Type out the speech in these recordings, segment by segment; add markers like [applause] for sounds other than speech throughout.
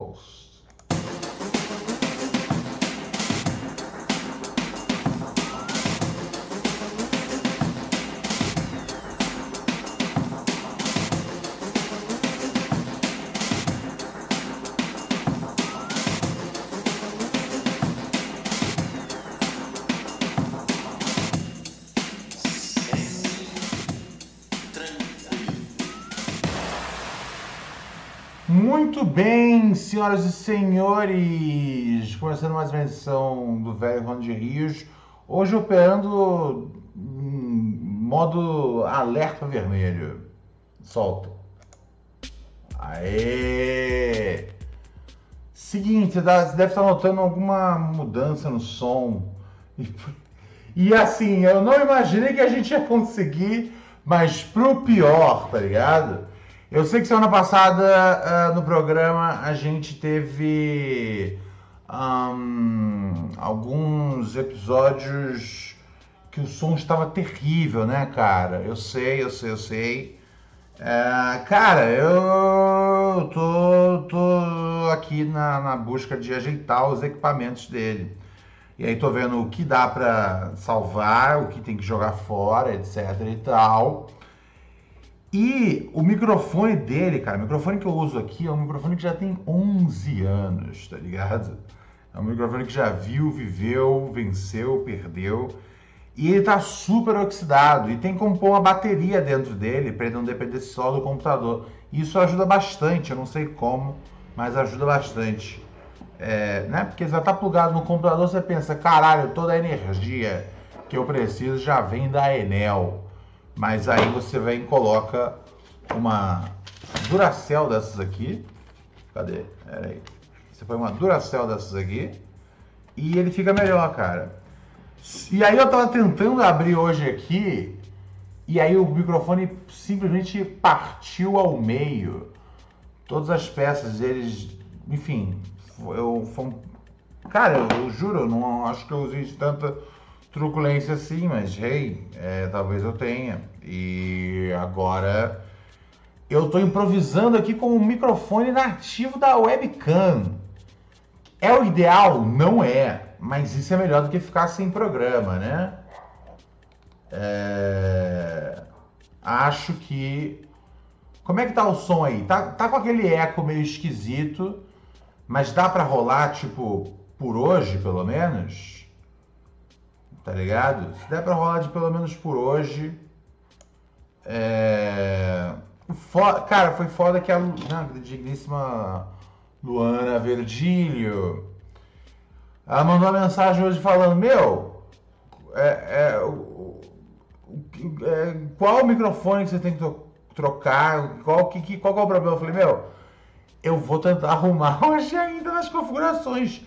Oh. Muito bem, senhoras e senhores, começando mais uma edição do Velho Ronde de Rios, hoje operando modo alerta vermelho. Solta. Aê! Seguinte, você deve estar notando alguma mudança no som. E, e assim, eu não imaginei que a gente ia conseguir, mas pro pior, tá ligado? Eu sei que semana passada uh, no programa a gente teve um, alguns episódios que o som estava terrível, né, cara? Eu sei, eu sei, eu sei. Uh, cara, eu tô, tô aqui na, na busca de ajeitar os equipamentos dele. E aí tô vendo o que dá para salvar, o que tem que jogar fora, etc e tal. E o microfone dele, cara, o microfone que eu uso aqui é um microfone que já tem 11 anos, tá ligado? É um microfone que já viu, viveu, venceu, perdeu. E ele tá super oxidado. E tem como pôr uma bateria dentro dele para ele não depender só do computador. E isso ajuda bastante, eu não sei como, mas ajuda bastante. É, né? Porque já tá plugado no computador, você pensa, caralho, toda a energia que eu preciso já vem da Enel. Mas aí você vem e coloca uma Duracell dessas aqui. Cadê? Pera aí. Você põe uma Duracell dessas aqui e ele fica melhor, cara. E aí eu tava tentando abrir hoje aqui e aí o microfone simplesmente partiu ao meio. Todas as peças, eles, enfim, eu, foi um... cara, eu, eu juro, eu não acho que eu usei tanta truculência sim, mas hey, é, talvez eu tenha. E agora eu estou improvisando aqui com o microfone nativo da webcam. É o ideal? Não é, mas isso é melhor do que ficar sem programa, né? É... Acho que. Como é que tá o som aí? Tá, tá com aquele eco meio esquisito, mas dá para rolar, tipo, por hoje, pelo menos? Tá ligado? Se der pra rolar de pelo menos por hoje. É... Cara, foi foda que a digníssima Luana Verdilho. Ela mandou uma mensagem hoje falando: Meu, é, é, o, é, qual o microfone que você tem que trocar? Qual, que, qual é o problema? Eu falei: Meu, eu vou tentar [laughs] arrumar hoje ainda nas configurações.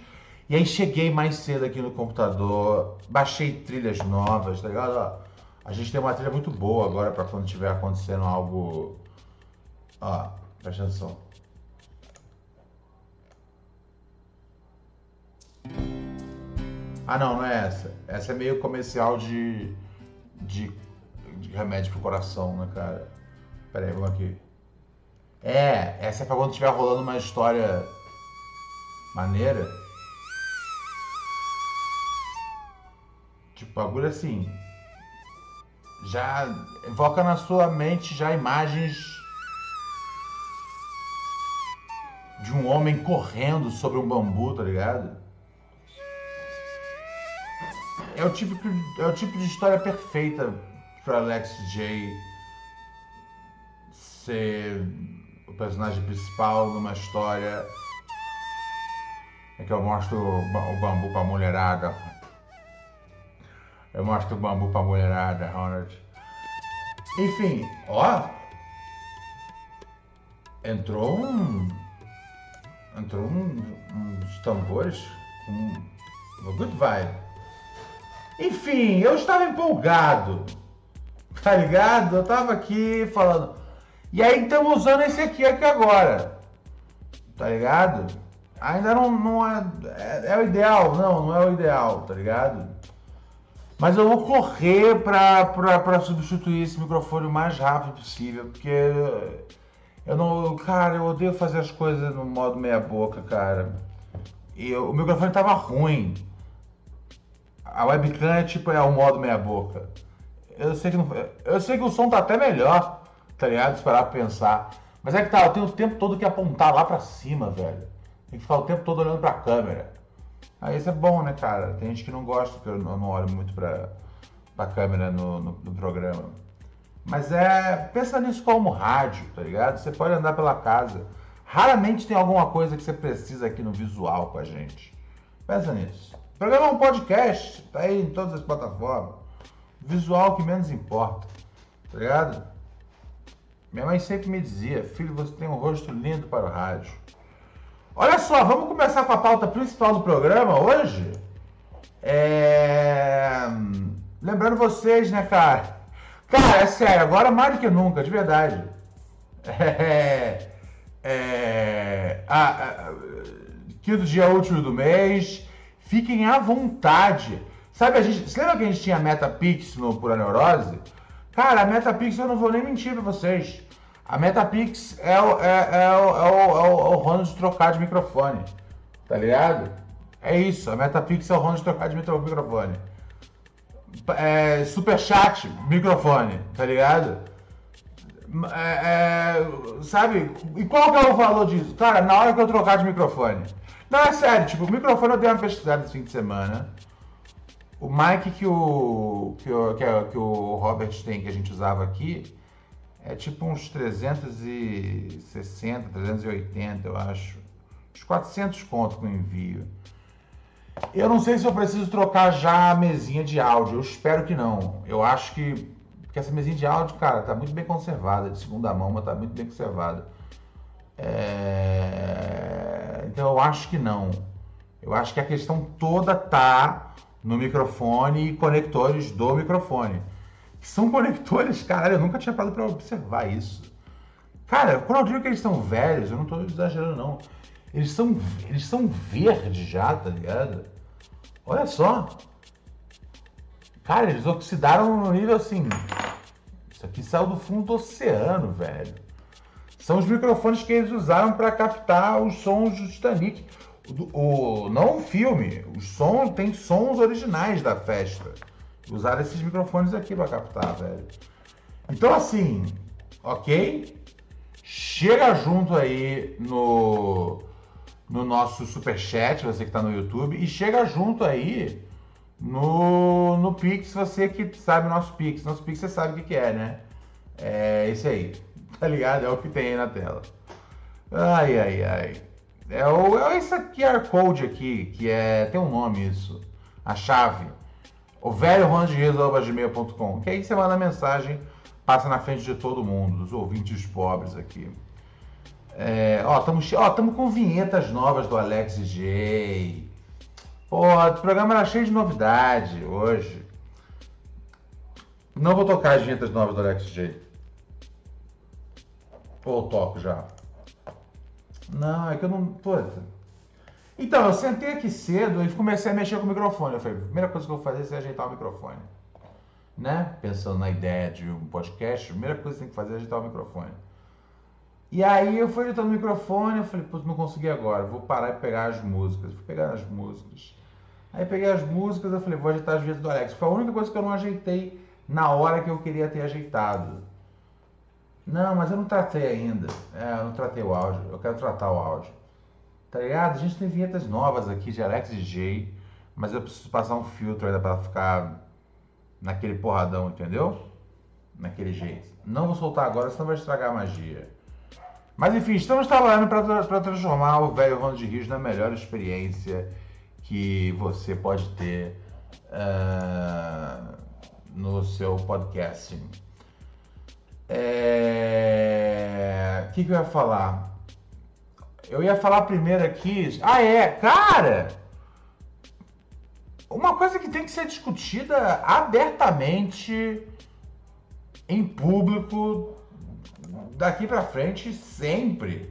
E aí cheguei mais cedo aqui no computador, baixei trilhas novas, tá ligado? Ó, a gente tem uma trilha muito boa agora para quando tiver acontecendo algo. Ó, presta atenção. Ah não, não é essa. Essa é meio comercial de. de, de remédio pro coração, né, cara? Pera aí, vamos aqui. É, essa é pra quando estiver rolando uma história maneira. Tipo, bagulho assim. Já evoca na sua mente já imagens de um homem correndo sobre um bambu, tá ligado? É o tipo, é o tipo de história perfeita para Alex J ser o personagem principal numa história em que eu mostro o bambu pra mulherada eu mostro o bambu pra mulherada, Ronald. Enfim, ó. Entrou um. Entrou um, uns tambores com uma good vibe. Enfim, eu estava empolgado. Tá ligado? Eu tava aqui falando. E aí estamos usando esse aqui, aqui agora. Tá ligado? Ainda não, não é, é, é. o ideal? Não, não é o ideal, tá ligado? Mas eu vou correr para substituir esse microfone o mais rápido possível, porque Eu não. Cara, eu odeio fazer as coisas no modo meia-boca, cara. E eu, o microfone tava ruim. A webcam é tipo é o modo meia-boca. Eu sei que não, Eu sei que o som tá até melhor, tá ligado? Esperar pra pensar. Mas é que tá, eu tenho o tempo todo que apontar lá pra cima, velho. Tem que ficar o tempo todo olhando pra câmera. Aí isso é bom, né, cara? Tem gente que não gosta que eu não olho muito pra, pra câmera no, no, no programa. Mas é. Pensa nisso como rádio, tá ligado? Você pode andar pela casa. Raramente tem alguma coisa que você precisa aqui no visual com a gente. Pensa nisso. O programa é um podcast, tá aí em todas as plataformas. Visual que menos importa, tá ligado? Minha mãe sempre me dizia, filho, você tem um rosto lindo para o rádio. Olha só, vamos começar com a pauta principal do programa hoje. É... Lembrando vocês, né, cara? Cara, é sério, agora mais do que nunca, de verdade. [laughs] É... É... Quinto dia útil do mês. Fiquem à vontade. Sabe, a gente. Você lembra que a gente tinha Metapix no Pura Neurose? Cara, a Metapix eu não vou nem mentir pra vocês. A Metapix é o, é, é, o, é, o, é, o, é Ronald de trocar de microfone. Tá ligado? É isso, a Metapix é o Ronald de trocar de microfone. É, superchat, microfone, tá ligado? É, é, sabe? E qual que é o valor disso? Cara, na hora que eu trocar de microfone. Não, é sério, tipo, o microfone eu dei uma pesquisada esse fim de semana. O mic que o, que o, que, é, que o Robert tem, que a gente usava aqui, é tipo uns 360, 380, eu acho. Uns 400 conto com envio. Eu não sei se eu preciso trocar já a mesinha de áudio. Eu espero que não. Eu acho que, que essa mesinha de áudio, cara, tá muito bem conservada. De segunda mão, mas tá muito bem conservada. É... Então eu acho que não. Eu acho que a questão toda tá no microfone e conectores do microfone. São conectores, caralho, eu nunca tinha parado para observar isso. Cara, quando eu digo que eles são velhos, eu não estou exagerando não. Eles são, eles são verdes já, tá ligado? Olha só. Cara, eles oxidaram no nível assim. Isso aqui saiu do fundo do oceano, velho. São os microfones que eles usaram para captar os sons do Titanic. O, o, não o filme, os sons, tem sons originais da festa. Usaram esses microfones aqui para captar, velho. Então, assim, ok? Chega junto aí no, no nosso superchat, você que está no YouTube, e chega junto aí no, no Pix, você que sabe o nosso Pix. Nosso Pix você sabe o que, que é, né? É esse aí, [laughs] tá ligado? É o que tem aí na tela. Ai, ai, ai. É, o, é esse QR Code aqui, que é. Tem um nome isso. A chave. O velho gmail.com. Que aí você manda mensagem, passa na frente de todo mundo, dos ouvintes pobres aqui. É, ó, estamos ó, tamo com vinhetas novas do Alex J. Pô, o programa era cheio de novidade hoje. Não vou tocar as vinhetas novas do Alex J. Ou toco já. Não, é que eu não. Puta. Então, eu sentei aqui cedo e comecei a mexer com o microfone. Eu falei, a primeira coisa que eu vou fazer é ajeitar o microfone. Né? Pensando na ideia de um podcast, a primeira coisa que você tem que fazer é ajeitar o microfone. E aí eu fui ajeitando o microfone, eu falei, putz, não consegui agora, vou parar e pegar as músicas. Fui pegar as músicas. Aí peguei as músicas, eu falei, vou ajeitar as vezes do Alex. Foi a única coisa que eu não ajeitei na hora que eu queria ter ajeitado. Não, mas eu não tratei ainda. É, eu não tratei o áudio. Eu quero tratar o áudio. Tá ligado? A gente tem vinhetas novas aqui de Alex Jay, mas eu preciso passar um filtro ainda para ficar naquele porradão, entendeu? Naquele jeito. Não vou soltar agora, senão vai estragar a magia. Mas enfim, estamos trabalhando para transformar o velho Ronald de Rios na melhor experiência que você pode ter uh, no seu podcasting. É... O que, que eu ia falar? Eu ia falar primeiro aqui. Ah, é, cara! Uma coisa que tem que ser discutida abertamente em público daqui para frente sempre.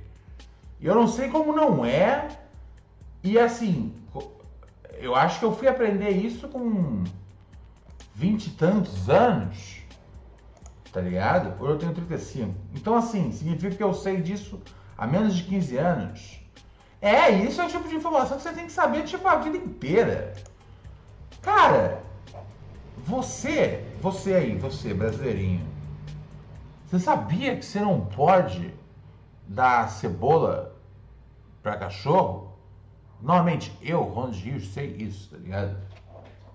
Eu não sei como não é. E assim, eu acho que eu fui aprender isso com vinte e tantos anos Tá ligado? Hoje eu tenho 35. Então, assim, significa que eu sei disso há menos de 15 anos. É, isso é o tipo de informação que você tem que saber, tipo, a vida inteira. Cara, você, você aí, você, brasileirinho, você sabia que você não pode dar cebola para cachorro? Normalmente, eu, Ronald Rios, sei isso, tá ligado?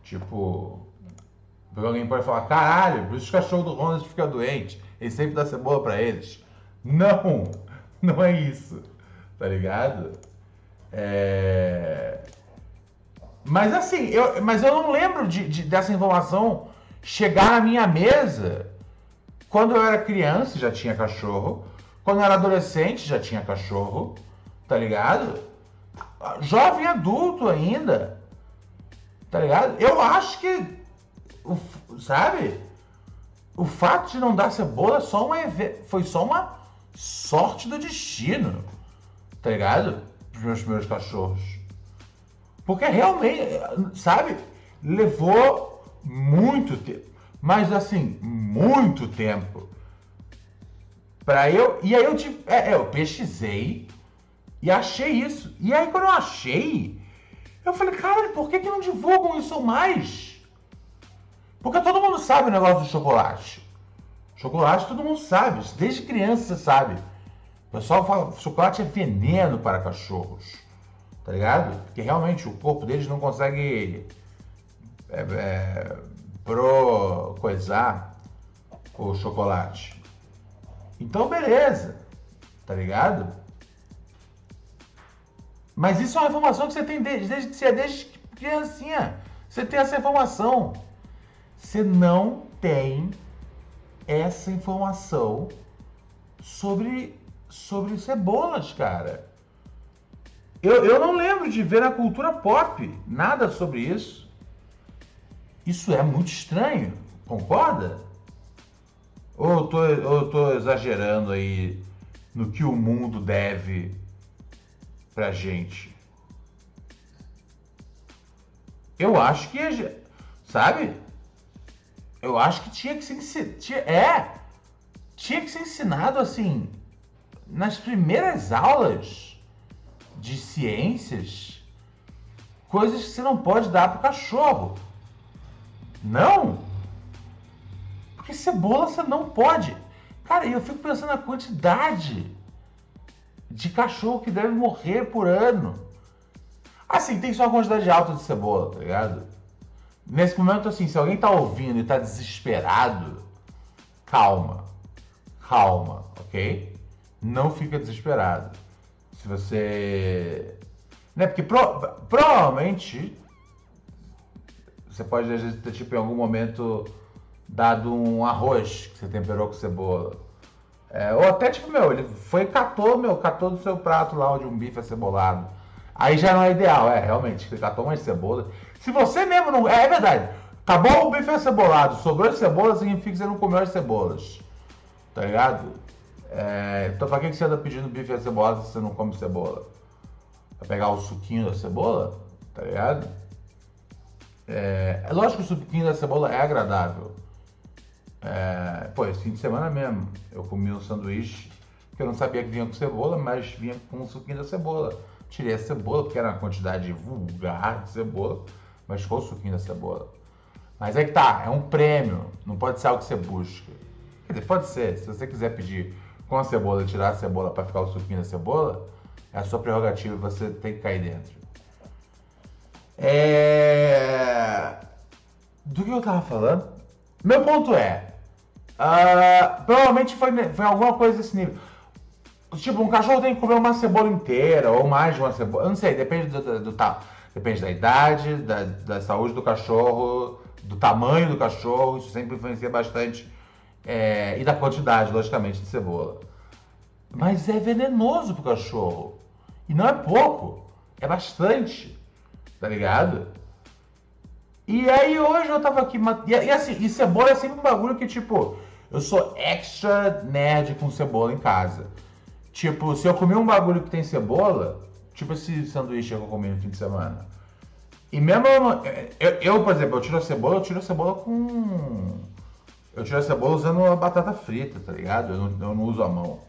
Tipo, alguém pode falar, caralho, por isso os cachorros do Ronald ficam doentes, ele sempre dá cebola para eles. Não, [laughs] não é isso, tá ligado? É... Mas assim, eu, mas eu não lembro de, de, dessa informação chegar na minha mesa. Quando eu era criança já tinha cachorro. Quando eu era adolescente já tinha cachorro. Tá ligado? Jovem adulto ainda. Tá ligado? Eu acho que o, sabe? O fato de não dar cebola só uma, foi só uma sorte do destino, tá ligado? Os meus primeiros cachorros. Porque realmente, sabe? Levou muito tempo. Mas assim, muito tempo. Pra eu. E aí eu tive. É, eu pesquisei e achei isso. E aí quando eu achei, eu falei, cara, por que, que não divulgam isso mais? Porque todo mundo sabe o negócio do chocolate. Chocolate todo mundo sabe, desde criança você sabe. O pessoal fala chocolate é veneno para cachorros. Tá ligado? Porque realmente o corpo deles não consegue é, é, pro coisar o chocolate. Então beleza. Tá ligado? Mas isso é uma informação que você tem desde, desde que você é desde criancinha. Você tem essa informação. Você não tem essa informação sobre, sobre cebolas, cara. Eu, eu não lembro de ver na cultura pop nada sobre isso. Isso é muito estranho, concorda? Ou eu tô, ou eu tô exagerando aí no que o mundo deve pra gente? Eu acho que, sabe? Eu acho que tinha que ser tinha, é tinha que ser ensinado assim nas primeiras aulas de ciências coisas que você não pode dar pro cachorro. Não. Porque cebola você não pode. Cara, eu fico pensando na quantidade de cachorro que deve morrer por ano. Assim, tem só uma quantidade alta de cebola, tá ligado? Nesse momento, assim, se alguém tá ouvindo e tá desesperado, calma. Calma, ok? Não fica desesperado. Se você. Né? Porque pro... provavelmente você pode, às vezes, ter, tipo, em algum momento dado um arroz que você temperou com cebola. É, ou até, tipo, meu, ele foi catou, meu, catou do seu prato lá onde um bife é cebolado. Aí já não é ideal, é, realmente, ele catou mais cebola. Se você mesmo não. É, é verdade. Acabou o bife acebolado, sobrou as cebolas, significa que você não comeu as cebolas. Tá ligado? É, então pra que você anda pedindo bife acebolado se você não come cebola? Pra pegar o suquinho da cebola? Tá ligado? É, é lógico que o suquinho da cebola é agradável. É, pô, esse fim de semana mesmo, eu comi um sanduíche que eu não sabia que vinha com cebola, mas vinha com o suquinho da cebola. Tirei a cebola, porque era uma quantidade vulgar de cebola mas ficou o suquinho da cebola. Mas é que tá, é um prêmio, não pode ser algo que você busca. Quer dizer, pode ser, se você quiser pedir com a cebola tirar a cebola para ficar o suquinho da cebola, é a sua prerrogativa, você tem que cair dentro. É... Do que eu tava falando? Meu ponto é, uh, provavelmente foi, foi alguma coisa desse nível. Tipo, um cachorro tem que comer uma cebola inteira, ou mais de uma cebola, eu não sei, depende do, do, do, do Depende da idade, da, da saúde do cachorro, do tamanho do cachorro, isso sempre influencia bastante. É, e da quantidade, logicamente, de cebola. Mas é venenoso pro cachorro. E não é pouco, é bastante. Tá ligado? E aí hoje eu tava aqui. E, e assim, e cebola é sempre um bagulho que, tipo, eu sou extra nerd com cebola em casa. Tipo, se eu comer um bagulho que tem cebola, Tipo esse sanduíche que eu comi no fim de semana. E mesmo. Eu, eu, por exemplo, eu tiro a cebola, eu tiro a cebola com. eu tiro a cebola usando a batata frita, tá ligado? Eu não, eu não uso a mão.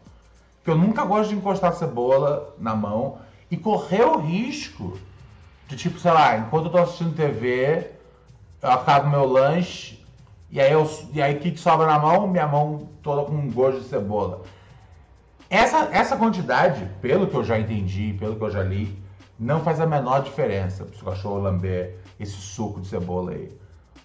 Porque eu nunca gosto de encostar a cebola na mão e correr o risco de tipo, sei lá, enquanto eu tô assistindo TV, eu acabo meu lanche e aí, eu, aí o que, que sobra na mão? Minha mão toda com gosto de cebola. Essa, essa quantidade, pelo que eu já entendi, pelo que eu já li, não faz a menor diferença pro seu cachorro lamber esse suco de cebola aí.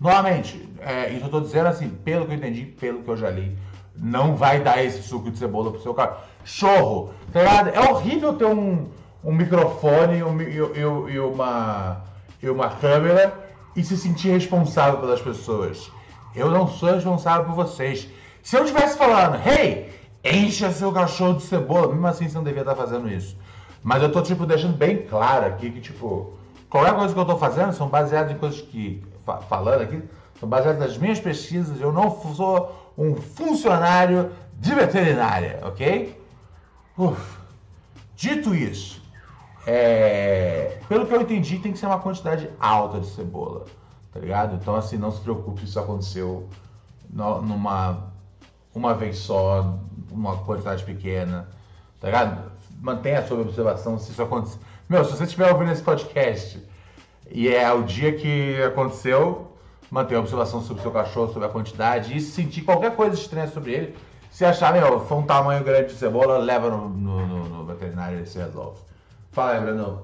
Novamente, é, isso eu tô dizendo assim, pelo que eu entendi, pelo que eu já li, não vai dar esse suco de cebola pro seu cachorro. Tá? É horrível ter um, um microfone e, um, e, e, uma, e uma câmera e se sentir responsável pelas pessoas. Eu não sou responsável por vocês. Se eu estivesse falando, hey, encha seu cachorro de cebola, mesmo assim você não devia estar fazendo isso. Mas eu tô, tipo, deixando bem claro aqui que, tipo, qualquer coisa que eu tô fazendo são baseadas em coisas que, falando aqui, são baseadas nas minhas pesquisas. Eu não sou um funcionário de veterinária, ok? Uf. Dito isso, é... pelo que eu entendi, tem que ser uma quantidade alta de cebola tá ligado? Então, assim, não se preocupe se isso aconteceu numa uma vez só, uma quantidade pequena, tá ligado? Mantenha sob observação se isso aconteceu. Meu, se você estiver ouvindo esse podcast e é o dia que aconteceu, mantenha observação sobre o seu cachorro, sobre a quantidade e se sentir qualquer coisa estranha sobre ele, se achar, meu, foi um tamanho grande de cebola, leva no, no, no, no veterinário e se resolve. Fala aí, Brandão.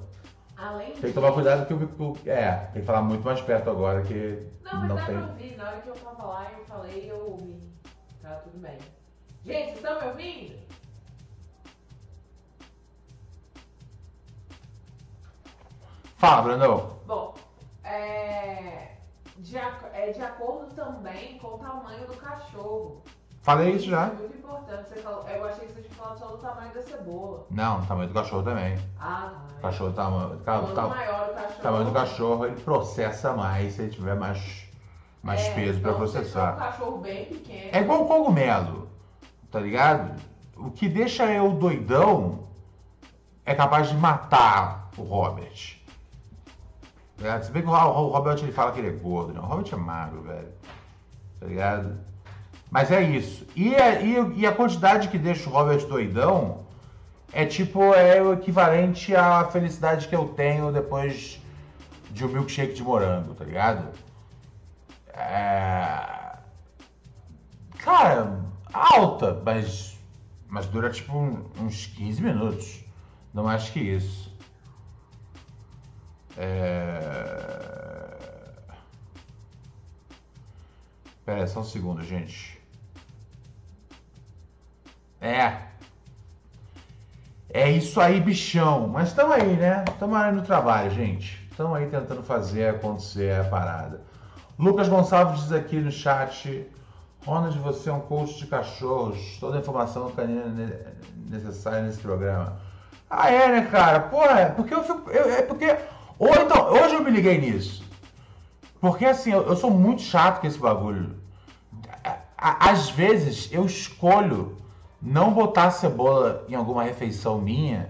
Além Tem que tomar cuidado que o. É, tem que falar muito mais perto agora que. Não, mas não dá tem... pra ouvir. Na hora que eu tava lá, eu falei eu ouvi. Tá tudo bem. Gente, vocês estão me ouvindo? Fala, Brandão. Bom, é de, é de acordo também com o tamanho do cachorro. Falei isso já. É muito importante. Você falou, eu achei que você tinha falado só do tamanho da cebola. Não, o tamanho do cachorro também. Ah, tá. cachorro, tamanho, Quanto tá, maior o cachorro. tamanho do cachorro, ele processa mais se ele tiver mais, mais é, peso pra então, processar. um cachorro bem pequeno. É igual o cogumelo, tá ligado? O que deixa eu doidão é capaz de matar o Robert. Tá? Se bem que o Ro- o Robert ele fala que ele é gordo, né? O Robert é magro, velho. Tá ligado? Mas é isso. E a, e, e a quantidade que deixa o Robert doidão é tipo, é o equivalente à felicidade que eu tenho depois de um milkshake de morango, tá ligado? É... Cara, alta, mas, mas dura tipo uns 15 minutos. Não mais que isso. É... Pera aí, só um segundo, gente. É. É isso aí, bichão. Mas estamos aí, né? Estamos aí no trabalho, gente. Estamos aí tentando fazer acontecer a parada. Lucas Gonçalves diz aqui no chat: Ronald, você é um coach de cachorros. Toda a informação canina ne- necessária nesse programa. Ah, é, né, cara? Porra, é porque eu fico. eu- é porque. Ou então, hoje eu me liguei nisso. Porque assim, eu, eu sou muito chato com esse bagulho. Às vezes eu escolho não botar cebola em alguma refeição minha,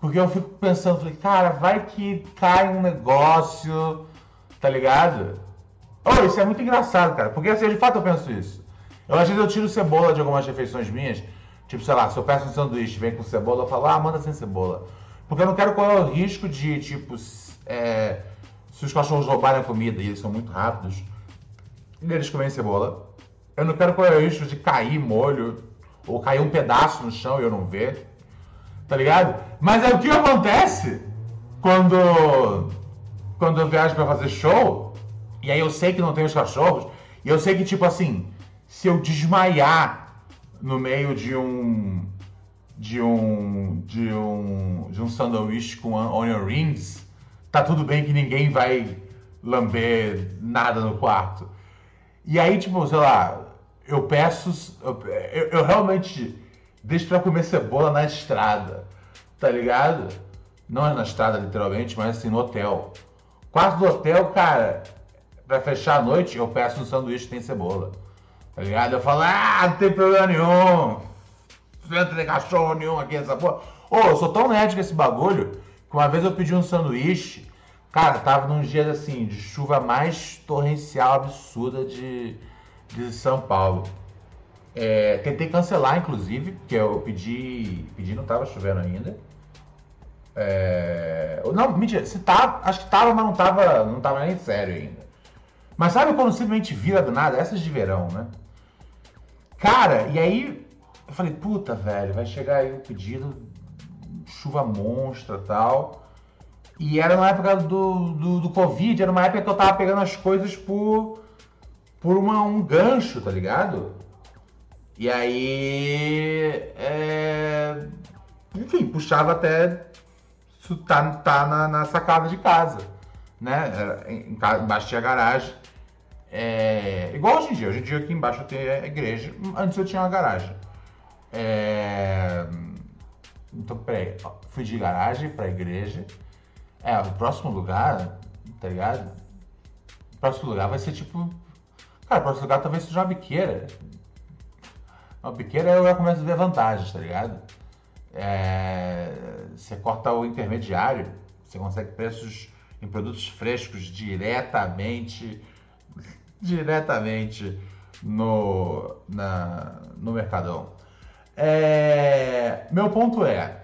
porque eu fico pensando, falei, cara, vai que cai um negócio, tá ligado? Oh, isso é muito engraçado, cara, porque assim, de fato eu penso isso. Eu às vezes eu tiro cebola de algumas refeições minhas, tipo, sei lá, se eu peço um sanduíche vem com cebola, eu falo, ah, manda sem cebola. Porque eu não quero correr o risco de, tipo, é, se os cachorros roubarem a comida e eles são muito rápidos, e eles comem cebola. Eu não quero correr o risco de cair molho ou cair um pedaço no chão e eu não ver. Tá ligado? Mas é o que acontece quando quando eu viajo pra fazer show e aí eu sei que não tem os cachorros e eu sei que tipo assim, se eu desmaiar no meio de um de um de um de um sanduíche com onion rings, tá tudo bem que ninguém vai lamber nada no quarto. E aí, tipo, sei lá, eu peço. Eu, eu- realmente deixo pra comer cebola na estrada, tá ligado? Não é na estrada, literalmente, mas assim, no hotel. Quarto do hotel, cara, pra fechar a noite, eu peço um sanduíche que tem cebola, tá ligado? Eu falo, ah, não tem problema nenhum, não tem cachorro nenhum aqui nessa porra. Ô, eu sou tão nerd com esse bagulho que uma vez eu pedi um sanduíche, cara, tava num dia assim, de chuva mais torrencial, absurda de, de São Paulo. É, tentei cancelar, inclusive, porque eu pedi. Pedi, não tava chovendo ainda. É, não, mentira, se tá, acho que tava, mas não tava, não tava nem sério ainda. Mas sabe quando simplesmente vira do nada? Essas de verão, né? Cara, e aí eu falei, puta, velho, vai chegar aí o pedido, chuva monstra tal. E era uma época do, do, do, Covid, era uma época que eu tava pegando as coisas por, por uma, um gancho, tá ligado? E aí. É, enfim, puxava até tá, tá na, na sacada de casa. Né? Embaixo tinha garagem. É, igual hoje em dia. Hoje em dia aqui embaixo tem a igreja. Antes eu tinha uma garagem. É, então, peraí. Fui de garagem pra igreja. É, o próximo lugar, tá ligado? O próximo lugar vai ser tipo. Cara, o próximo lugar talvez seja uma biqueira. Uma biqueira eu já começo a ver vantagens, tá ligado? É, você corta o intermediário, você consegue preços em produtos frescos diretamente, diretamente no, na, no Mercadão. É, meu ponto é,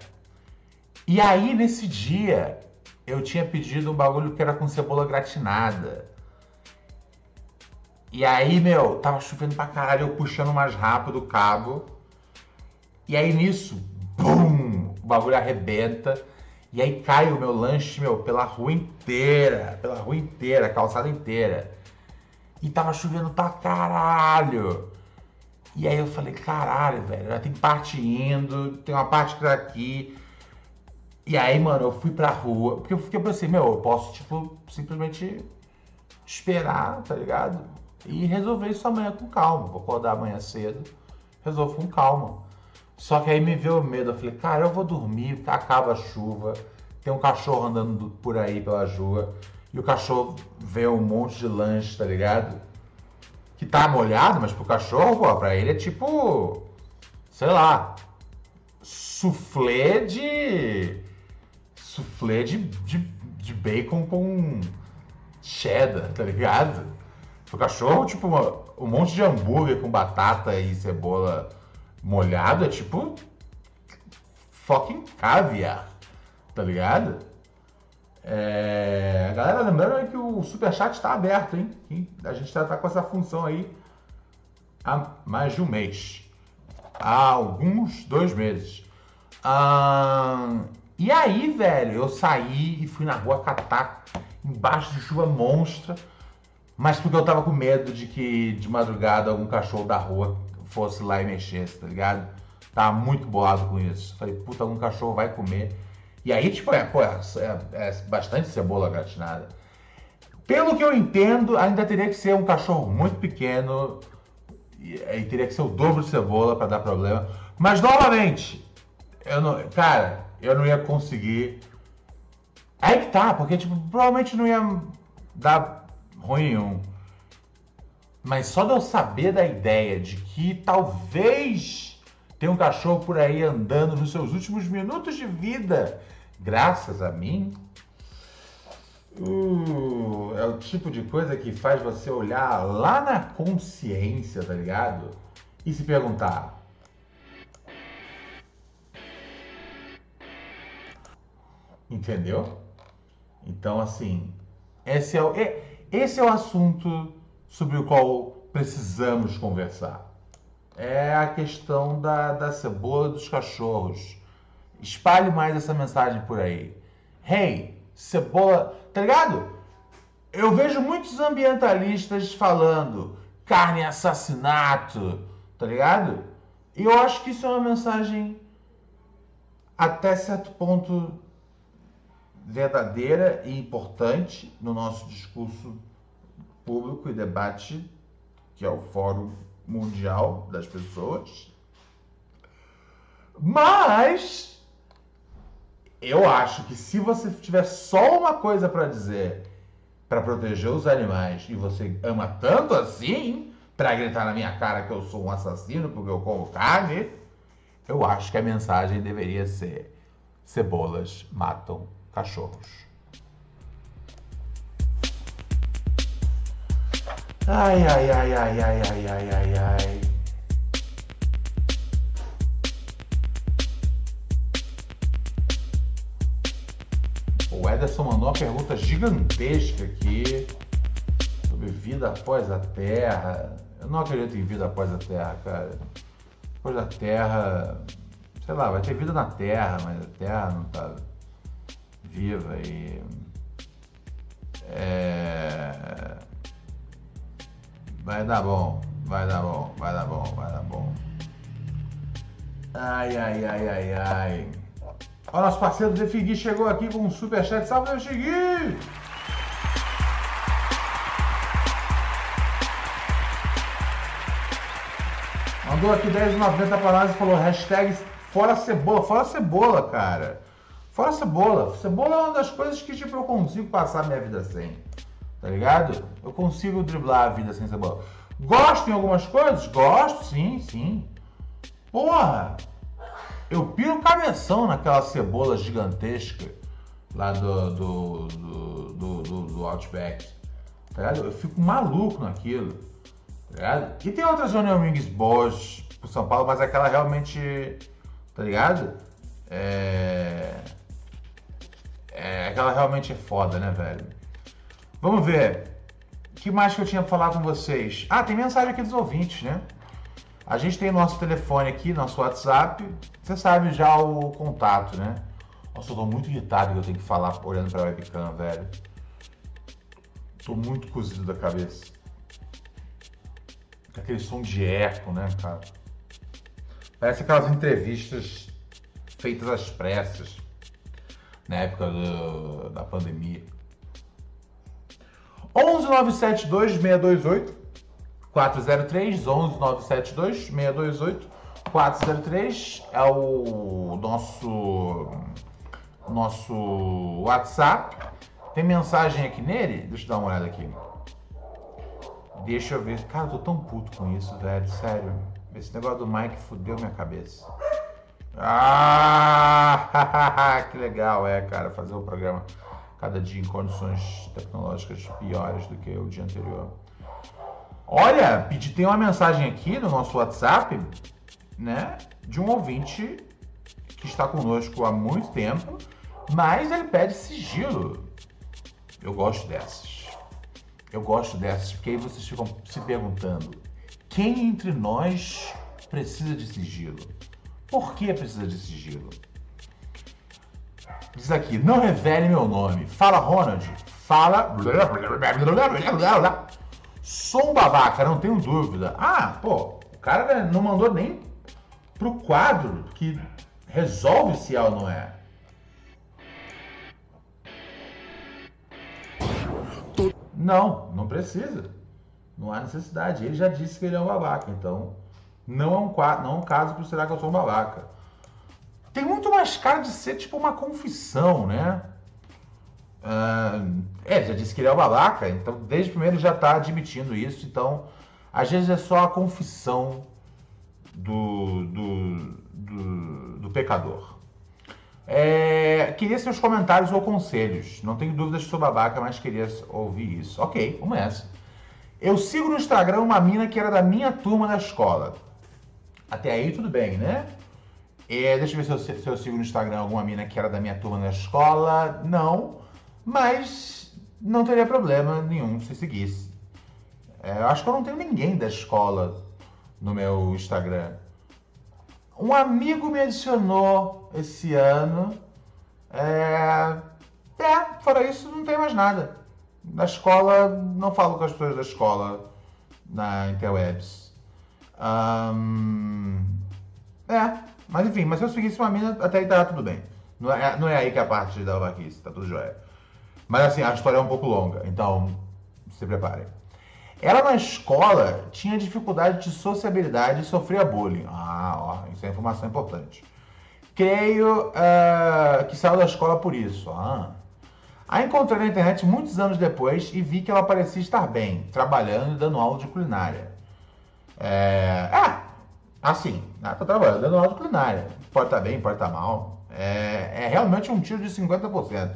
e aí nesse dia eu tinha pedido um bagulho que era com cebola gratinada. E aí, meu, tava chovendo pra caralho, eu puxando mais rápido o cabo. E aí nisso, bum, o bagulho arrebenta. E aí cai o meu lanche, meu, pela rua inteira, pela rua inteira, calçada inteira. E tava chovendo pra caralho. E aí eu falei, caralho, velho, já tem parte indo, tem uma parte que tá aqui. E aí, mano, eu fui pra rua, porque eu fiquei assim, meu, eu posso, tipo, simplesmente esperar, tá ligado? E resolver isso amanhã com calma. Vou acordar amanhã cedo, resolvo com calma. Só que aí me veio o medo, eu falei, cara, eu vou dormir, acaba a chuva, tem um cachorro andando por aí pela rua, e o cachorro vê um monte de lanche, tá ligado? Que tá molhado, mas pro cachorro, pô, pra ele é tipo, sei lá, suflê de suflê de, de, de bacon com cheddar, tá ligado? O cachorro, tipo, uma, um monte de hambúrguer com batata e cebola molhado é tipo fucking caviar, tá ligado? É... Galera, lembrando que o Superchat está aberto, hein? A gente tá, tá com essa função aí há mais de um mês. Há alguns dois meses. Ah, e aí, velho, eu saí e fui na rua catar embaixo de chuva monstra, mas porque eu tava com medo de que de madrugada algum cachorro da rua fosse lá e mexesse, tá ligado? Tava muito bolado com isso. Falei, puta, algum cachorro vai comer. E aí, tipo, é, pô, é, é, é bastante cebola gratinada. Pelo que eu entendo, ainda teria que ser um cachorro muito pequeno e, e teria que ser o dobro de cebola para dar problema. Mas novamente, eu não, cara, eu não ia conseguir. Aí que tá, porque tipo, provavelmente não ia dar ruim nenhum. Mas só de eu saber da ideia de que talvez tenha um cachorro por aí andando nos seus últimos minutos de vida, graças a mim, uh, é o tipo de coisa que faz você olhar lá na consciência, tá ligado? E se perguntar: Entendeu? Então, assim, esse é o, esse é o assunto sobre o qual precisamos conversar. É a questão da, da cebola dos cachorros. Espalhe mais essa mensagem por aí. Hey, cebola. Tá ligado? Eu vejo muitos ambientalistas falando carne assassinato, tá ligado? E eu acho que isso é uma mensagem até certo ponto verdadeira e importante no nosso discurso público e debate, que é o Fórum Mundial das Pessoas. Mas eu acho que se você tiver só uma coisa para dizer para proteger os animais e você ama tanto assim para gritar na minha cara que eu sou um assassino porque eu como carne, eu acho que a mensagem deveria ser: cebolas matam cachorros. Ai, ai, ai, ai, ai, ai, ai, ai, ai. O Ederson mandou uma pergunta gigantesca aqui sobre vida após a Terra. Eu não acredito em vida após a Terra, cara. Depois da Terra, sei lá, vai ter vida na Terra, mas a Terra não tá viva e. É... Vai dar bom, vai dar bom, vai dar bom, vai dar bom. Ai, ai, ai, ai, ai. Olha, nosso parceiro Defigui chegou aqui com um superchat. Salve, Defigui! Mandou aqui 10,90 para nós e falou hashtag fora cebola. Fora cebola, cara. Fora cebola. Cebola é uma das coisas que tipo, eu consigo passar minha vida sem. Tá ligado? Eu consigo driblar a vida sem cebola. Gosto em algumas coisas? Gosto, sim, sim. Porra! Eu piro cabeção naquela cebola gigantesca lá do, do, do, do, do, do Outback. Tá ligado? Eu fico maluco naquilo. Tá ligado? E tem outras onion rings boas pro São Paulo, mas aquela realmente. Tá ligado? É. É, aquela realmente é foda, né, velho? Vamos ver. O que mais que eu tinha pra falar com vocês? Ah, tem mensagem aqui dos ouvintes, né? A gente tem nosso telefone aqui, nosso WhatsApp. Você sabe já o contato, né? Nossa, eu tô muito irritado que eu tenho que falar olhando pra webcam, velho. Tô muito cozido da cabeça. Aquele som de eco, né, cara? Parece aquelas entrevistas feitas às pressas na época do, da pandemia. 11972 628 403 11972 628 403 é o nosso nosso WhatsApp. Tem mensagem aqui nele? Deixa eu dar uma olhada aqui. Deixa eu ver. Cara, eu tô tão puto com isso, velho. Sério. Esse negócio do Mike fudeu minha cabeça. Ah, [laughs] que legal, é, cara, fazer o programa cada dia em condições tecnológicas piores do que o dia anterior. Olha, tem uma mensagem aqui no nosso WhatsApp, né, de um ouvinte que está conosco há muito tempo, mas ele pede sigilo. Eu gosto dessas. Eu gosto dessas, porque aí vocês ficam se perguntando: quem entre nós precisa de sigilo? Por que precisa de sigilo? Diz aqui, não revele meu nome. Fala, Ronald. Fala. Sou um babaca, não tenho dúvida. Ah, pô, o cara não mandou nem pro quadro que resolve se é ou não é. Não, não precisa. Não há necessidade. Ele já disse que ele é um babaca, então não é um, não é um caso para será que eu sou um babaca. Tem muito mais cara de ser tipo uma confissão, né? Uh, é, já disse que ele é um babaca, então desde o primeiro já está admitindo isso. Então, às vezes é só a confissão do, do, do, do pecador. É, queria seus comentários ou conselhos. Não tenho dúvidas que sou babaca, mas queria ouvir isso. Ok, vamos. Eu sigo no Instagram uma mina que era da minha turma da escola. Até aí tudo bem, né? É, deixa eu ver se eu, se eu sigo no Instagram alguma mina que era da minha turma na escola. Não, mas não teria problema nenhum se seguisse. É, eu acho que eu não tenho ninguém da escola no meu Instagram. Um amigo me adicionou esse ano. É, é, fora isso, não tem mais nada. Na escola, não falo com as pessoas da escola na interwebs. Um, é, mas enfim, mas se eu seguisse uma mina, até aí tá tudo bem. Não é, não é aí que é a parte da babaquice, tá tudo jóia. Mas assim, a história é um pouco longa, então se preparem. Ela na escola tinha dificuldade de sociabilidade e sofria bullying. Ah, ó, isso é informação importante. Creio uh, que saiu da escola por isso. Ah. A encontrei na internet muitos anos depois e vi que ela parecia estar bem, trabalhando e dando aula de culinária. É, é assim, ela está trabalhando, aula de culinária. Estar bem, estar mal. É, é realmente um tiro de 50%.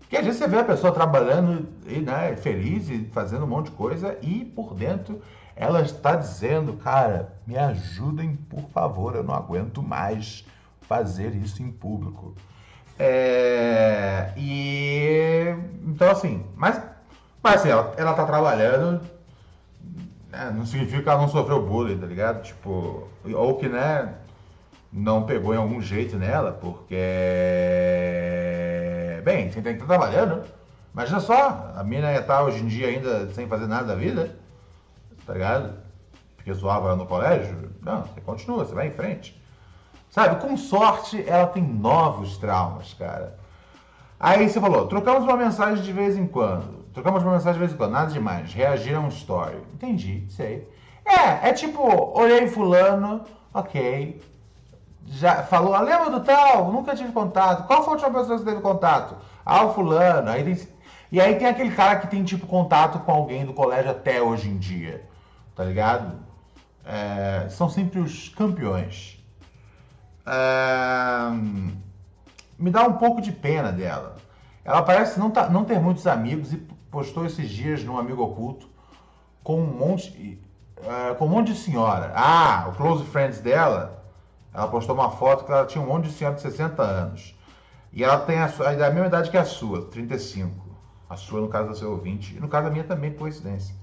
Porque às vezes você vê a pessoa trabalhando e, né, feliz e fazendo um monte de coisa e por dentro ela está dizendo, cara, me ajudem, por favor, eu não aguento mais fazer isso em público. É, e então assim, mas, mas assim, ela, ela tá trabalhando, né, não significa que ela não sofreu bullying, tá ligado? Tipo, ou que, né, não pegou em algum jeito nela, porque bem, você tem que estar trabalhando. Imagina só, a mina ia estar hoje em dia ainda sem fazer nada da vida, tá ligado? Porque zoava no colégio. Não, você continua, você vai em frente. Sabe, com sorte, ela tem novos traumas, cara. Aí você falou, trocamos uma mensagem de vez em quando. Trocamos uma mensagem de vez em quando, nada demais. Reagir a um story. Entendi, sei. É, é tipo, olhei fulano, ok já falou, ah, lembra do tal? Nunca tive contato. Qual foi a última pessoa que teve contato? Ah, o fulano. Aí tem... E aí tem aquele cara que tem, tipo, contato com alguém do colégio até hoje em dia. Tá ligado? É... São sempre os campeões. É... Me dá um pouco de pena dela. Ela parece não, tá, não ter muitos amigos e postou esses dias num amigo oculto com um monte, uh, com um monte de senhora. Ah, o close friends dela ela postou uma foto que ela tinha um monte de senhora de 60 anos. E ela tem a, a, a mesma idade que a sua, 35. A sua, no caso do seu ouvinte. E no caso da minha também, coincidência.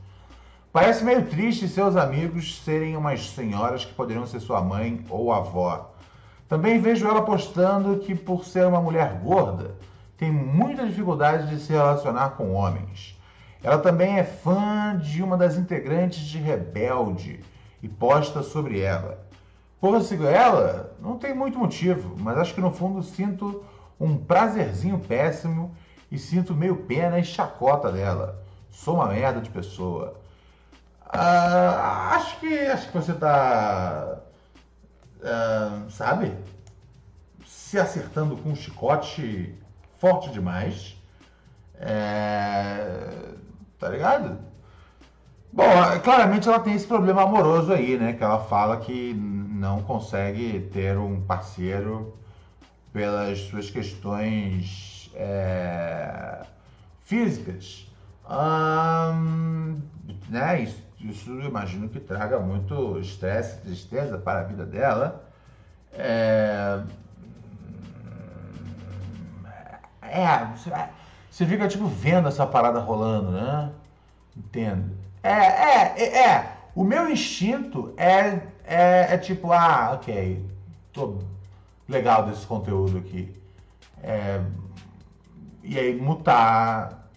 Parece meio triste seus amigos serem umas senhoras que poderiam ser sua mãe ou avó. Também vejo ela postando que, por ser uma mulher gorda, tem muita dificuldade de se relacionar com homens. Ela também é fã de uma das integrantes de Rebelde e posta sobre ela. Porra, sigo ela? Não tem muito motivo, mas acho que no fundo sinto um prazerzinho péssimo e sinto meio pena e chacota dela. Sou uma merda de pessoa. Ah, acho que acho que você tá. Ah, sabe? Se acertando com um chicote forte demais. É, tá ligado? Bom, claramente ela tem esse problema amoroso aí, né? Que ela fala que não consegue ter um parceiro pelas suas questões é, físicas. Hum, né? Isso, isso eu imagino que traga muito estresse tristeza para a vida dela. É, é, você fica tipo vendo essa parada rolando, né? Entendo. É, é, é, é. O meu instinto é, é, é tipo, ah, ok, tô legal desse conteúdo aqui. É, e aí mutar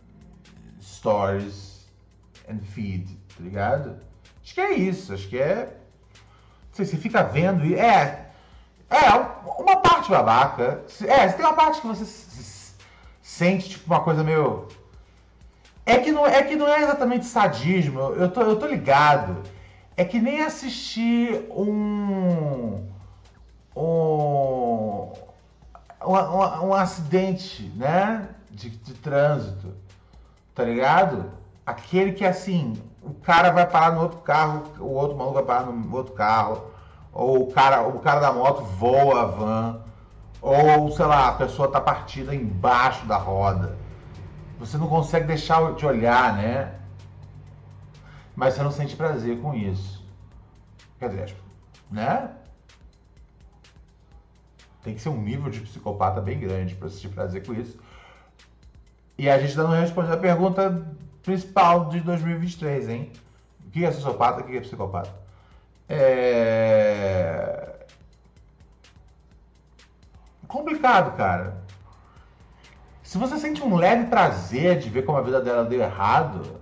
stories and feed, tá ligado? Acho que é isso, acho que é. Não sei, você fica vendo e. É. É, uma parte babaca. É, tem uma parte que você sente tipo uma coisa meio é que não é, que não é exatamente sadismo, eu tô, eu tô ligado. É que nem assistir um. um. um, um acidente, né? De, de trânsito. Tá ligado? Aquele que assim, o cara vai parar no outro carro, o outro maluco vai parar no outro carro, ou o cara, o cara da moto voa a van, ou sei lá, a pessoa tá partida embaixo da roda você não consegue deixar de olhar, né? Mas você não sente prazer com isso. Quer dizer, né? Tem que ser um nível de psicopata bem grande para sentir prazer com isso. E a gente ainda não respondeu a pergunta principal de 2023, hein? O que é sociopata o que é psicopata? É... Complicado, cara. Se você sente um leve prazer de ver como a vida dela deu errado,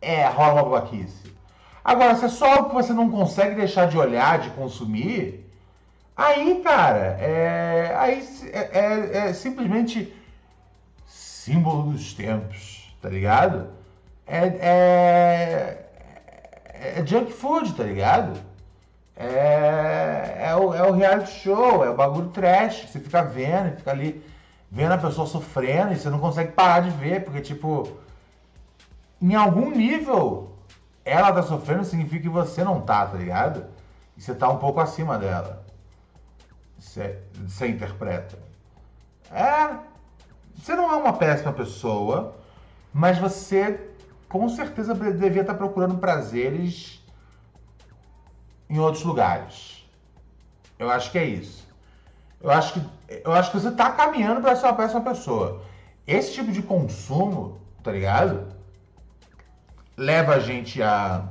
é, rola uma babaquice. Agora, se é só algo que você não consegue deixar de olhar, de consumir, aí, cara, é, aí é, é, é simplesmente símbolo dos tempos, tá ligado? É, é, é junk food, tá ligado? É, é, o, é o reality show, é o bagulho trash. Você fica vendo, fica ali vendo a pessoa sofrendo e você não consegue parar de ver, porque, tipo, em algum nível ela tá sofrendo significa que você não tá, tá ligado? E você tá um pouco acima dela. Você, interpreta. É. você não é uma péssima pessoa, mas você com certeza devia estar procurando prazeres em outros lugares. Eu acho que é isso. Eu acho que, eu acho que você está caminhando para ser uma péssima pessoa. Esse tipo de consumo, tá ligado? Leva a gente a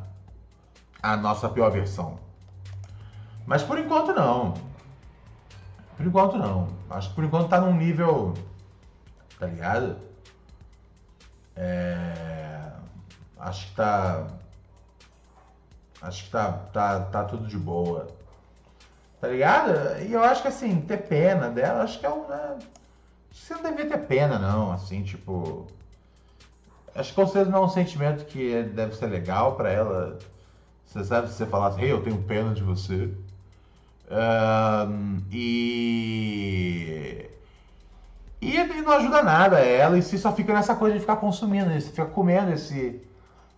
a nossa pior versão. Mas por enquanto não. Por enquanto não. Acho que por enquanto tá num nível. Tá ligado? É... Acho que tá. Acho que tá, tá, tá tudo de boa. Tá ligado? E eu acho que assim, ter pena dela, acho que é um. Né? Você não devia ter pena, não. Assim, tipo. Acho que com certeza não é um sentimento que deve ser legal para ela. Você sabe se você falasse, hey, eu tenho pena de você. Um, e... e. não ajuda nada ela, e se só fica nessa coisa de ficar consumindo, você fica comendo esse.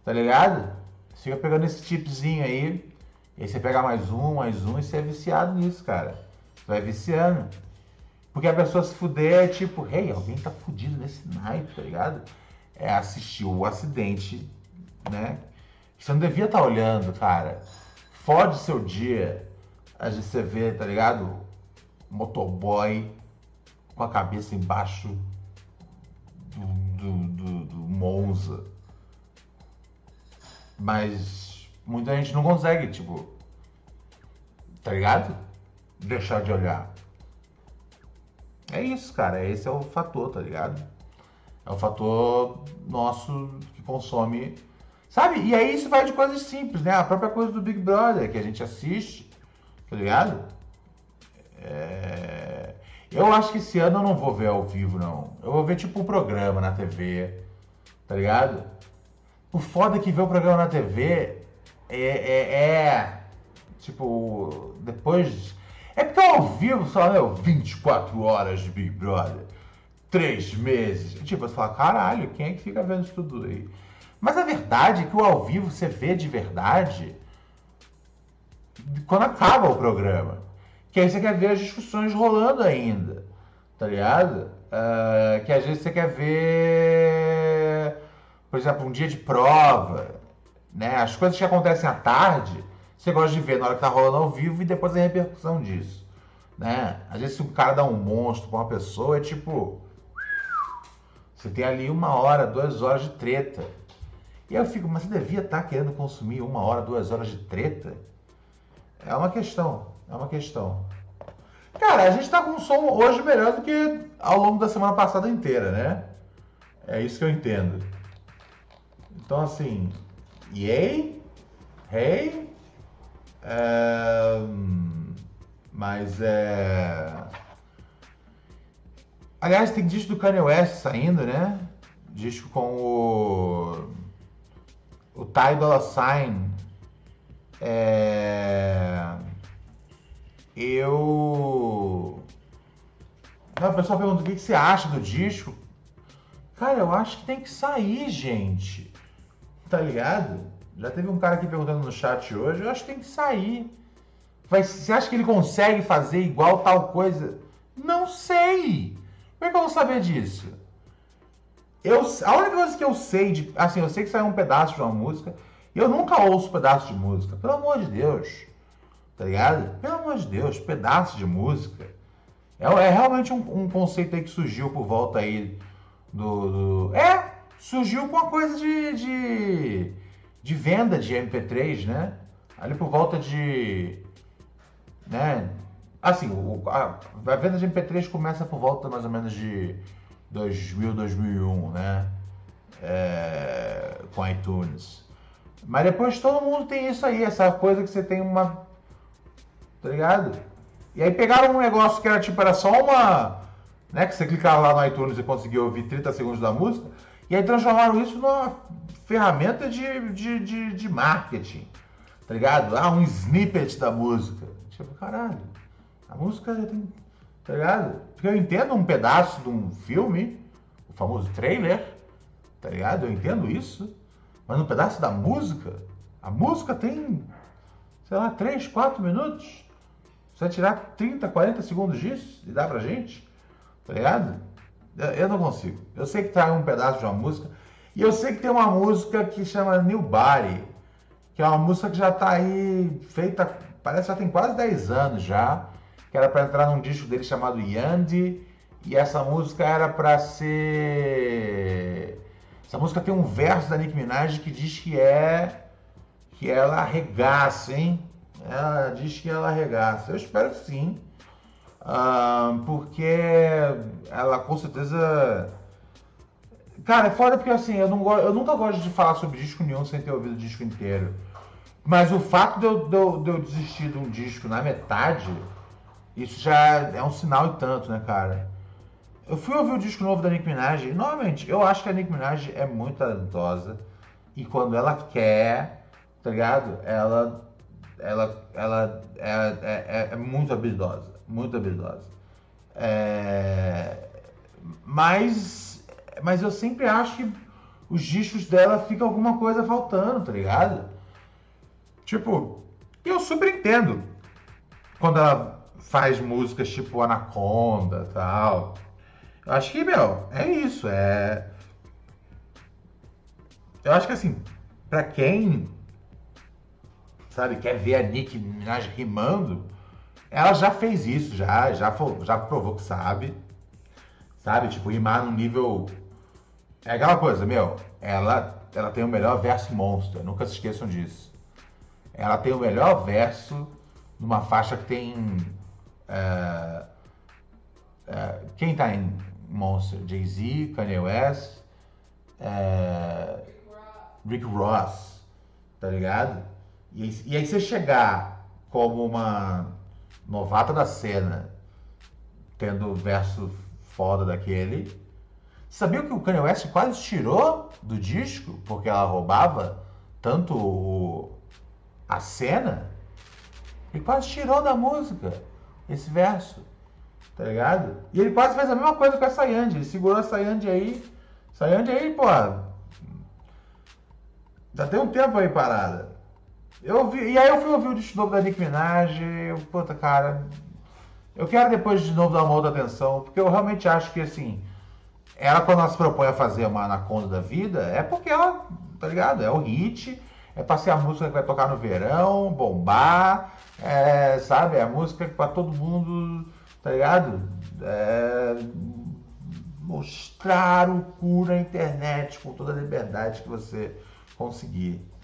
Tá ligado? Você fica pegando esse chipzinho aí, e aí você pega mais um, mais um, e você é viciado nisso, cara. Você vai viciando. Porque a pessoa se fuder é tipo, hey, alguém tá fudido nesse naipe, tá ligado? É assistir o acidente, né? Você não devia estar tá olhando, cara. Fode seu dia a gente você vê, tá ligado? Motoboy com a cabeça embaixo do, do, do, do Monza. Mas muita gente não consegue, tipo, tá ligado? Deixar de olhar. É isso, cara. Esse é o fator, tá ligado? É o fator nosso que consome. Sabe? E aí isso vai de coisas simples, né? A própria coisa do Big Brother que a gente assiste Tá ligado? É... Eu acho que esse ano eu não vou ver ao vivo, não. Eu vou ver tipo um programa na TV. Tá ligado? O foda é que ver o programa na TV é, é, é tipo, depois. É porque ao vivo só, meu, 24 horas de Big Brother, 3 meses. Tipo, você fala, caralho, quem é que fica vendo isso tudo aí? Mas a verdade é que o ao vivo você vê de verdade quando acaba o programa. Que aí você quer ver as discussões rolando ainda, tá ligado? Uh, que às vezes você quer ver, por exemplo, um dia de prova, né? As coisas que acontecem à tarde, você gosta de ver na hora que tá rolando ao vivo e depois a repercussão disso, né? Às vezes se um cara dá um monstro com uma pessoa, é tipo... Você tem ali uma hora, duas horas de treta. E aí eu fico, mas você devia estar tá querendo consumir uma hora, duas horas de treta? É uma questão, é uma questão. Cara, a gente tá com um som hoje melhor do que ao longo da semana passada inteira, né? É isso que eu entendo. Então, assim, yay, hey, mas é. Aliás, tem disco do Kanye West saindo, né? Disco com o. O Ty Dolla Sign é... Eu. Não, o pessoal pergunta o que você acha do disco. Cara, eu acho que tem que sair, gente. Tá ligado? Já teve um cara aqui perguntando no chat hoje. Eu acho que tem que sair. Vai, você acha que ele consegue fazer igual tal coisa? Não sei. Como é que eu vou saber disso? Eu, a única coisa que eu sei de. Assim, eu sei que saiu um pedaço de uma música. Eu nunca ouço pedaço de música, pelo amor de Deus. Tá ligado? Pelo amor de Deus, pedaço de música. É, é realmente um, um, conceito aí que surgiu por volta aí do. do... É, surgiu com a coisa de, de, de, venda de MP3, né? Ali por volta de. Né? Assim, o, a, a venda de MP3 começa por volta mais ou menos de 2000, 2001, né? É, com iTunes. Mas depois todo mundo tem isso aí, essa coisa que você tem uma. Tá ligado? E aí pegaram um negócio que era tipo, era só uma. Né, que você clicava lá no iTunes e conseguia ouvir 30 segundos da música, e aí transformaram isso numa ferramenta de, de, de, de marketing. Tá ligado? Ah, um snippet da música. Tipo, caralho, a música tem. Tá ligado? Porque eu entendo um pedaço de um filme, o famoso trailer, tá ligado? Eu entendo isso. Mas no pedaço da música, a música tem, sei lá, 3, 4 minutos. Você vai tirar 30, 40 segundos disso e dá pra gente, tá ligado? Eu, não consigo. Eu sei que tá um pedaço de uma música. E eu sei que tem uma música que chama New Body, que é uma música que já tá aí feita, parece que já tem quase 10 anos já, que era para entrar num disco dele chamado Yandy, e essa música era para ser essa música tem um verso da Nicki Minaj que diz que é que ela arregaça, hein? Ela diz que ela arregaça. Eu espero que sim. Uh, porque ela com certeza. Cara, é foda porque assim, eu, não go... eu nunca gosto de falar sobre disco nenhum sem ter ouvido o disco inteiro. Mas o fato de eu, de, eu, de eu desistir de um disco na metade, isso já é um sinal e tanto, né, cara? Eu fui ouvir o disco novo da Nicki Minaj e, novamente, eu acho que a Nicki Minaj é muito talentosa. E quando ela quer, tá ligado? Ela, ela, ela é, é, é, é muito habilidosa muito habilidosa. É... Mas, mas eu sempre acho que os discos dela fica alguma coisa faltando, tá ligado? Tipo, eu super entendo quando ela faz músicas tipo Anaconda tal. Eu acho que, meu, é isso, é. Eu acho que assim, pra quem sabe, quer ver a Nick Minaj rimando, ela já fez isso, já, já, já provou que sabe. Sabe? Tipo, rimar num nível. É aquela coisa, meu, ela, ela tem o melhor verso monstro, nunca se esqueçam disso. Ela tem o melhor verso numa faixa que tem. É, é, quem tá em Monster? Jay-Z, Kanye West, é, Rick Ross, tá ligado? E, e aí você chegar como uma novata da cena, tendo verso foda daquele. Sabia que o Kanye West quase tirou do disco porque ela roubava tanto o, a cena? Ele quase tirou da música esse verso, tá ligado? E ele quase fez a mesma coisa com a Sayandi. Ele segurou a Sayandi aí. Sayandi aí, pô. Já tem um tempo aí parada. Eu e aí eu fui ouvir o disco novo da Nick Minaj e puta, cara, eu quero depois de novo dar uma outra atenção, porque eu realmente acho que, assim, ela quando ela se propõe a fazer uma anaconda da vida, é porque ela, tá ligado? É o hit, é pra ser a música que vai tocar no verão, bombar, é, sabe? É a música que pra todo mundo, tá ligado? É, mostrar o cu na internet com toda a liberdade que você conseguir.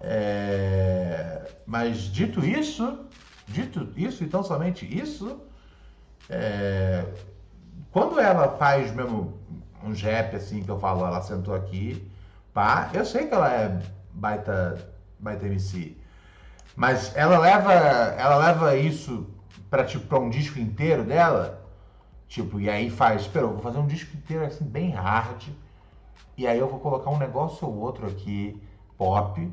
É, mas dito isso, dito isso e tão somente isso, é, quando ela faz mesmo um rap assim que eu falo, ela sentou aqui, pá, eu sei que ela é baita, baita MC, mas ela leva, ela leva isso para tipo pra um disco inteiro dela, tipo, e aí faz, espera, eu vou fazer um disco inteiro assim bem hard, e aí eu vou colocar um negócio ou outro aqui pop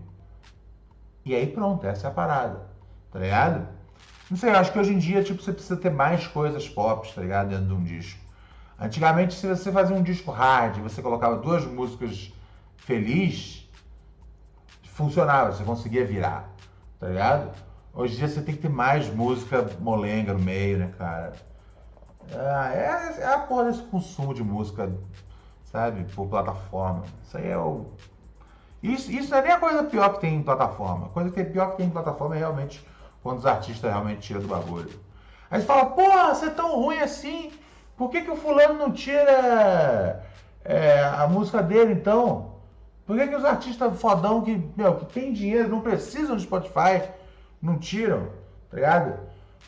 e aí pronto, essa é a parada, tá ligado? Não sei, eu acho que hoje em dia, tipo, você precisa ter mais coisas pop, tá ligado? Dentro de um disco. Antigamente, se você fazia um disco hard, você colocava duas músicas feliz, funcionava, você conseguia virar, tá ligado? Hoje em dia você tem que ter mais música molenga no meio, né, cara? Ah, é, é a porra desse consumo de música, sabe, por plataforma. Isso aí é o isso, isso não é nem a coisa pior que tem em plataforma. A coisa que é pior que tem em plataforma é realmente quando os artistas realmente tiram do bagulho. Aí você fala, porra, você é tão ruim assim, por que, que o fulano não tira é, a música dele então? Por que, que os artistas fodão que, meu, que tem dinheiro, não precisam de Spotify, não tiram, tá ligado?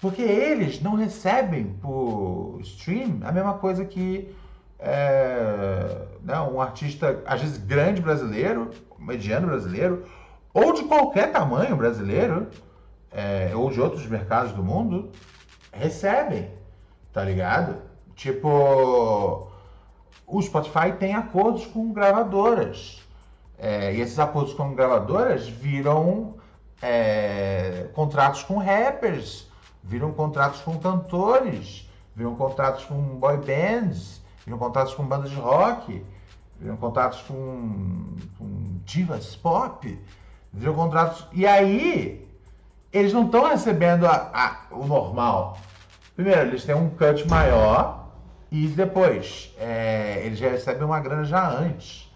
Porque eles não recebem por stream a mesma coisa que é, né, um artista, às vezes grande brasileiro, mediano brasileiro, ou de qualquer tamanho brasileiro, é, ou de outros mercados do mundo, recebem, tá ligado? Tipo, o Spotify tem acordos com gravadoras. É, e esses acordos com gravadoras viram é, contratos com rappers, viram contratos com cantores, viram contratos com boy bands, viram contratos com bandas de rock, viram contratos com, com divas pop, viram contratos. E aí, eles não estão recebendo a, a, o normal. Primeiro, eles têm um cut maior, E depois, é, eles já recebem uma grana já antes.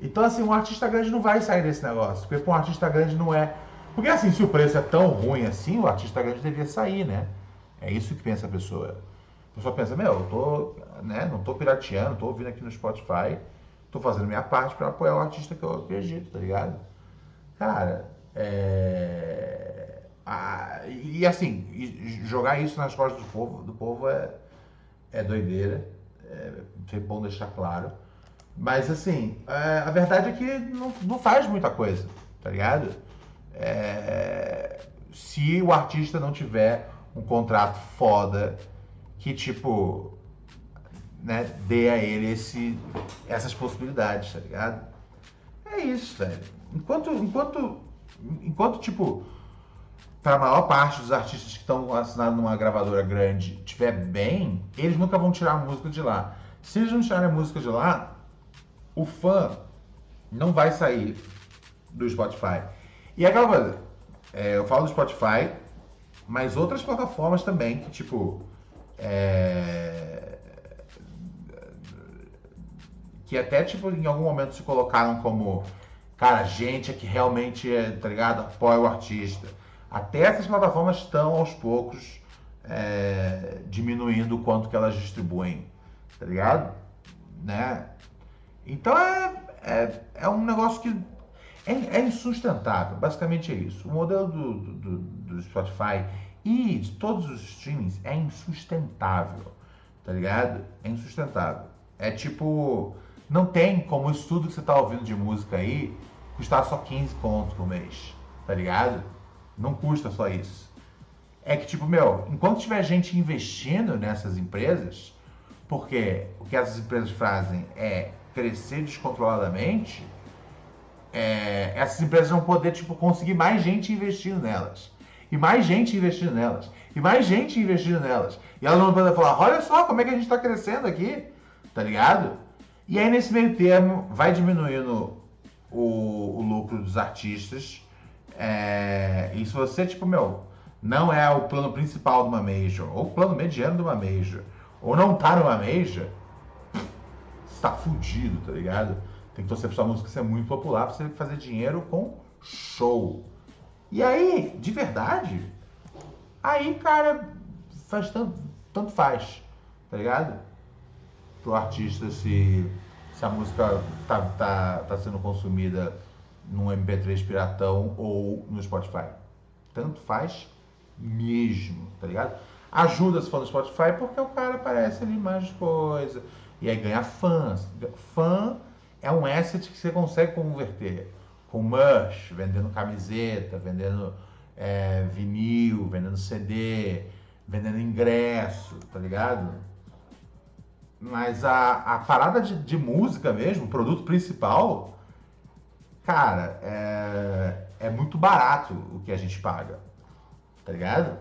Então, assim, um artista grande não vai sair desse negócio. Porque para um artista grande não é. Porque, assim, se o preço é tão ruim assim, o artista grande devia sair, né? É isso que pensa a pessoa. A pessoa pensa, meu, eu tô, né, não tô pirateando, tô ouvindo aqui no Spotify, tô fazendo minha parte para apoiar o artista que eu acredito, tá ligado? Cara, é... Ah, e assim, jogar isso nas costas do povo, do povo é, é doideira. É, é bom deixar claro. Mas assim, é, a verdade é que não, não faz muita coisa, tá ligado? É, se o artista não tiver um contrato foda que, tipo, né, dê a ele esse, essas possibilidades, tá ligado? É isso, velho. Enquanto, enquanto, enquanto tipo, para a maior parte dos artistas que estão assinados numa gravadora grande estiver bem, eles nunca vão tirar a música de lá. Se eles não tirarem a música de lá, o fã não vai sair do Spotify. E aquela coisa, é, eu falo do Spotify, mas outras plataformas também que, tipo, é, que até, tipo, em algum momento se colocaram como, cara, gente é que realmente, é, tá ligado, apoia o artista até essas plataformas estão aos poucos é, diminuindo o quanto que elas distribuem, tá ligado? Né? Então é, é, é um negócio que é, é, insustentável, basicamente é isso. O modelo do, do, do, Spotify e de todos os streamings é insustentável, tá ligado? É insustentável. É tipo, não tem como o estudo que você tá ouvindo de música aí custar só 15 pontos por mês, tá ligado? Não custa só isso. É que, tipo, meu, enquanto tiver gente investindo nessas empresas, porque o que essas empresas fazem é crescer descontroladamente, é, essas empresas vão poder, tipo, conseguir mais gente investindo nelas. E mais gente investindo nelas. E mais gente investindo nelas. E elas vão poder falar, olha só como é que a gente está crescendo aqui. Tá ligado? E aí, nesse meio termo, vai diminuindo o, o lucro dos artistas é, e se você, tipo, meu, não é o plano principal de uma Major, ou o plano mediano de uma Major, ou não tá numa Major, você tá fudido, tá ligado? Tem que torcer pra sua música ser muito popular pra você fazer dinheiro com show. E aí, de verdade, aí, cara, faz tanto, tanto faz, tá ligado? Pro artista se, se a música tá, tá, tá sendo consumida num MP3 piratão ou no Spotify. Tanto faz mesmo, tá ligado? Ajuda se for no Spotify porque o cara aparece ali mais coisa. E aí ganha fãs. Fã é um asset que você consegue converter com merch, vendendo camiseta, vendendo é, vinil, vendendo CD, vendendo ingresso, tá ligado? Mas a, a parada de, de música mesmo, o produto principal, cara, é, é muito barato o que a gente paga. Tá ligado?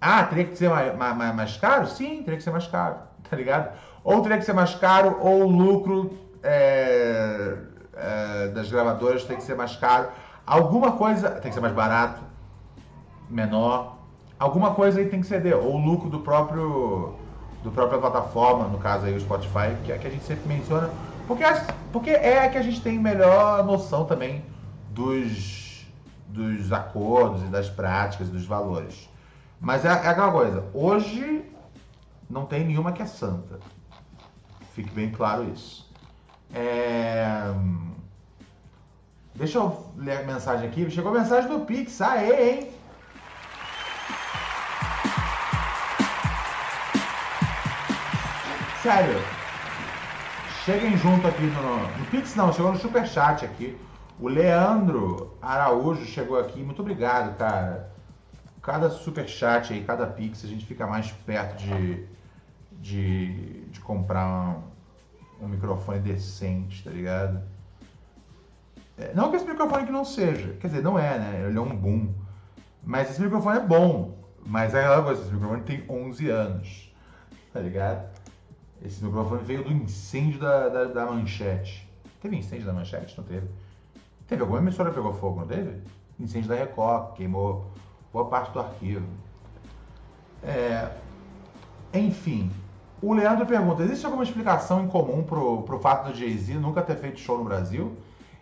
Ah, teria que ser mais, mais, mais caro? Sim, teria que ser mais caro. Tá ligado? Ou teria que ser mais caro, ou o lucro é, é, das gravadoras tem que ser mais caro. Alguma coisa tem que ser mais barato, menor. Alguma coisa aí tem que ceder. Ou o lucro do próprio do própria plataforma, no caso aí o Spotify, que é que a gente sempre menciona porque, porque é a que a gente tem melhor noção também dos, dos acordos e das práticas, dos valores. Mas é, é aquela coisa, hoje não tem nenhuma que é santa. Fique bem claro isso. É... Deixa eu ler a mensagem aqui. Chegou a mensagem do Pix. Aê, hein? Sério, Cheguem junto aqui no, no Pix, não, chegou no Superchat aqui. O Leandro Araújo chegou aqui. Muito obrigado, cara. Cada Superchat aí, cada Pix, a gente fica mais perto de, de, de comprar um microfone decente, tá ligado? É, não que esse microfone aqui não seja, quer dizer, não é, né? Ele é um boom. Mas esse microfone é bom. Mas é aquela coisa, esse microfone tem 11 anos, tá ligado? Esse microfone veio do incêndio da, da, da manchete. Teve incêndio da manchete? Não teve. Teve alguma emissora que pegou fogo, não teve? Incêndio da Record, queimou boa parte do arquivo. É, enfim, O Leandro pergunta: existe alguma explicação em comum pro, pro fato do Jay-Z nunca ter feito show no Brasil?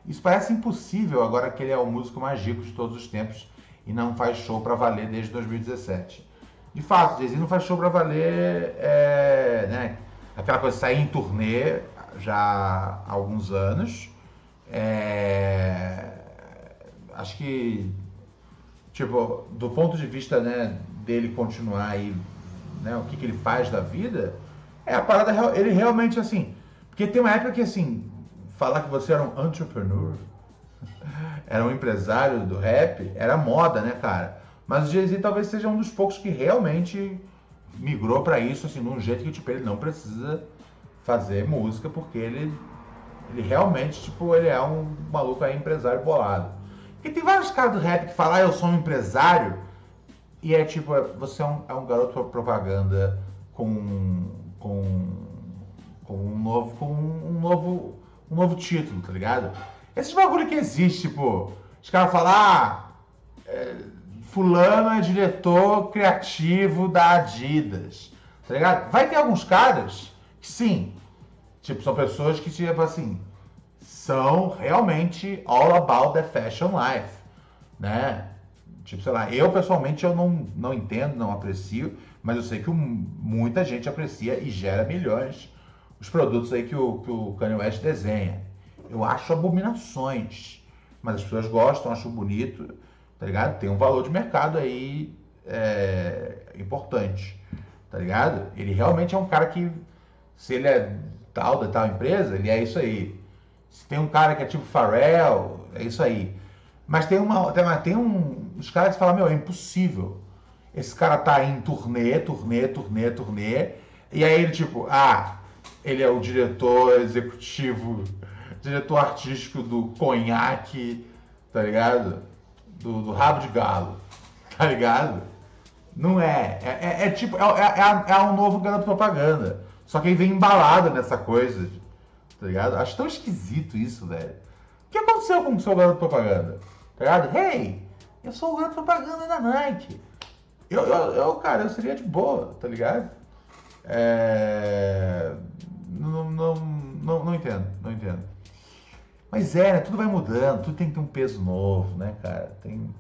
Isso parece impossível agora que ele é o músico mais rico de todos os tempos e não faz show para valer desde 2017. De fato, Jay-Z não faz show para valer, é, né? Aquela coisa de sair em turnê já há alguns anos. É, acho que, tipo, do ponto de vista né, dele continuar aí, né, o que, que ele faz da vida, é a parada, ele realmente assim. Porque tem uma época que assim, falar que você era um entrepreneur, [laughs] era um empresário do rap, era moda, né, cara? Mas o Jay-Z talvez seja um dos poucos que realmente migrou para isso, assim, num jeito que, tipo, ele não precisa fazer música, porque ele, ele realmente, tipo, ele é um maluco aí, empresário bolado. Porque tem vários caras do rap que falam, ah, eu sou um empresário, e é tipo, você é um, é um garoto propaganda com, com, com um novo, com um novo, um novo título, tá ligado? Esses bagulho que existe, tipo, os caras falam, ah, é, fulano é diretor criativo da Adidas, tá ligado? Vai ter alguns caras que sim, tipo, são pessoas que, tipo assim, são realmente all about the fashion life, né? Tipo, sei lá, eu pessoalmente eu não, não entendo, não aprecio, mas eu sei que muita gente aprecia e gera milhões os produtos aí que o, que o Kanye West desenha. Eu acho abominações, mas as pessoas gostam, acham bonito, tá ligado? Tem um valor de mercado aí é, importante, tá ligado? Ele realmente é um cara que, se ele é tal da tal empresa, ele é isso aí. Se tem um cara que é tipo Pharrell, é isso aí. Mas tem uma, tem, tem um, os caras que falam, meu, é impossível. Esse cara tá em turnê, turnê, turnê, turnê, e aí ele tipo, ah, ele é o diretor executivo, diretor artístico do conhaque, tá ligado? Do, do rabo de galo, [laughs] tá ligado? Não é. É, é, é tipo, é, é, é, um novo garoto propaganda. Só que ele vem embalado nessa coisa, tá ligado? Acho tão esquisito isso, velho. O que aconteceu com o seu garoto propaganda? Tá ligado? Hey, eu sou o garoto propaganda da Nike. Eu, eu, eu, cara, eu seria de boa, tá ligado? É... Não, não, não, não entendo, não entendo. Mas é, né? Tudo vai mudando, tudo tem que ter um peso novo, né, cara? Tem...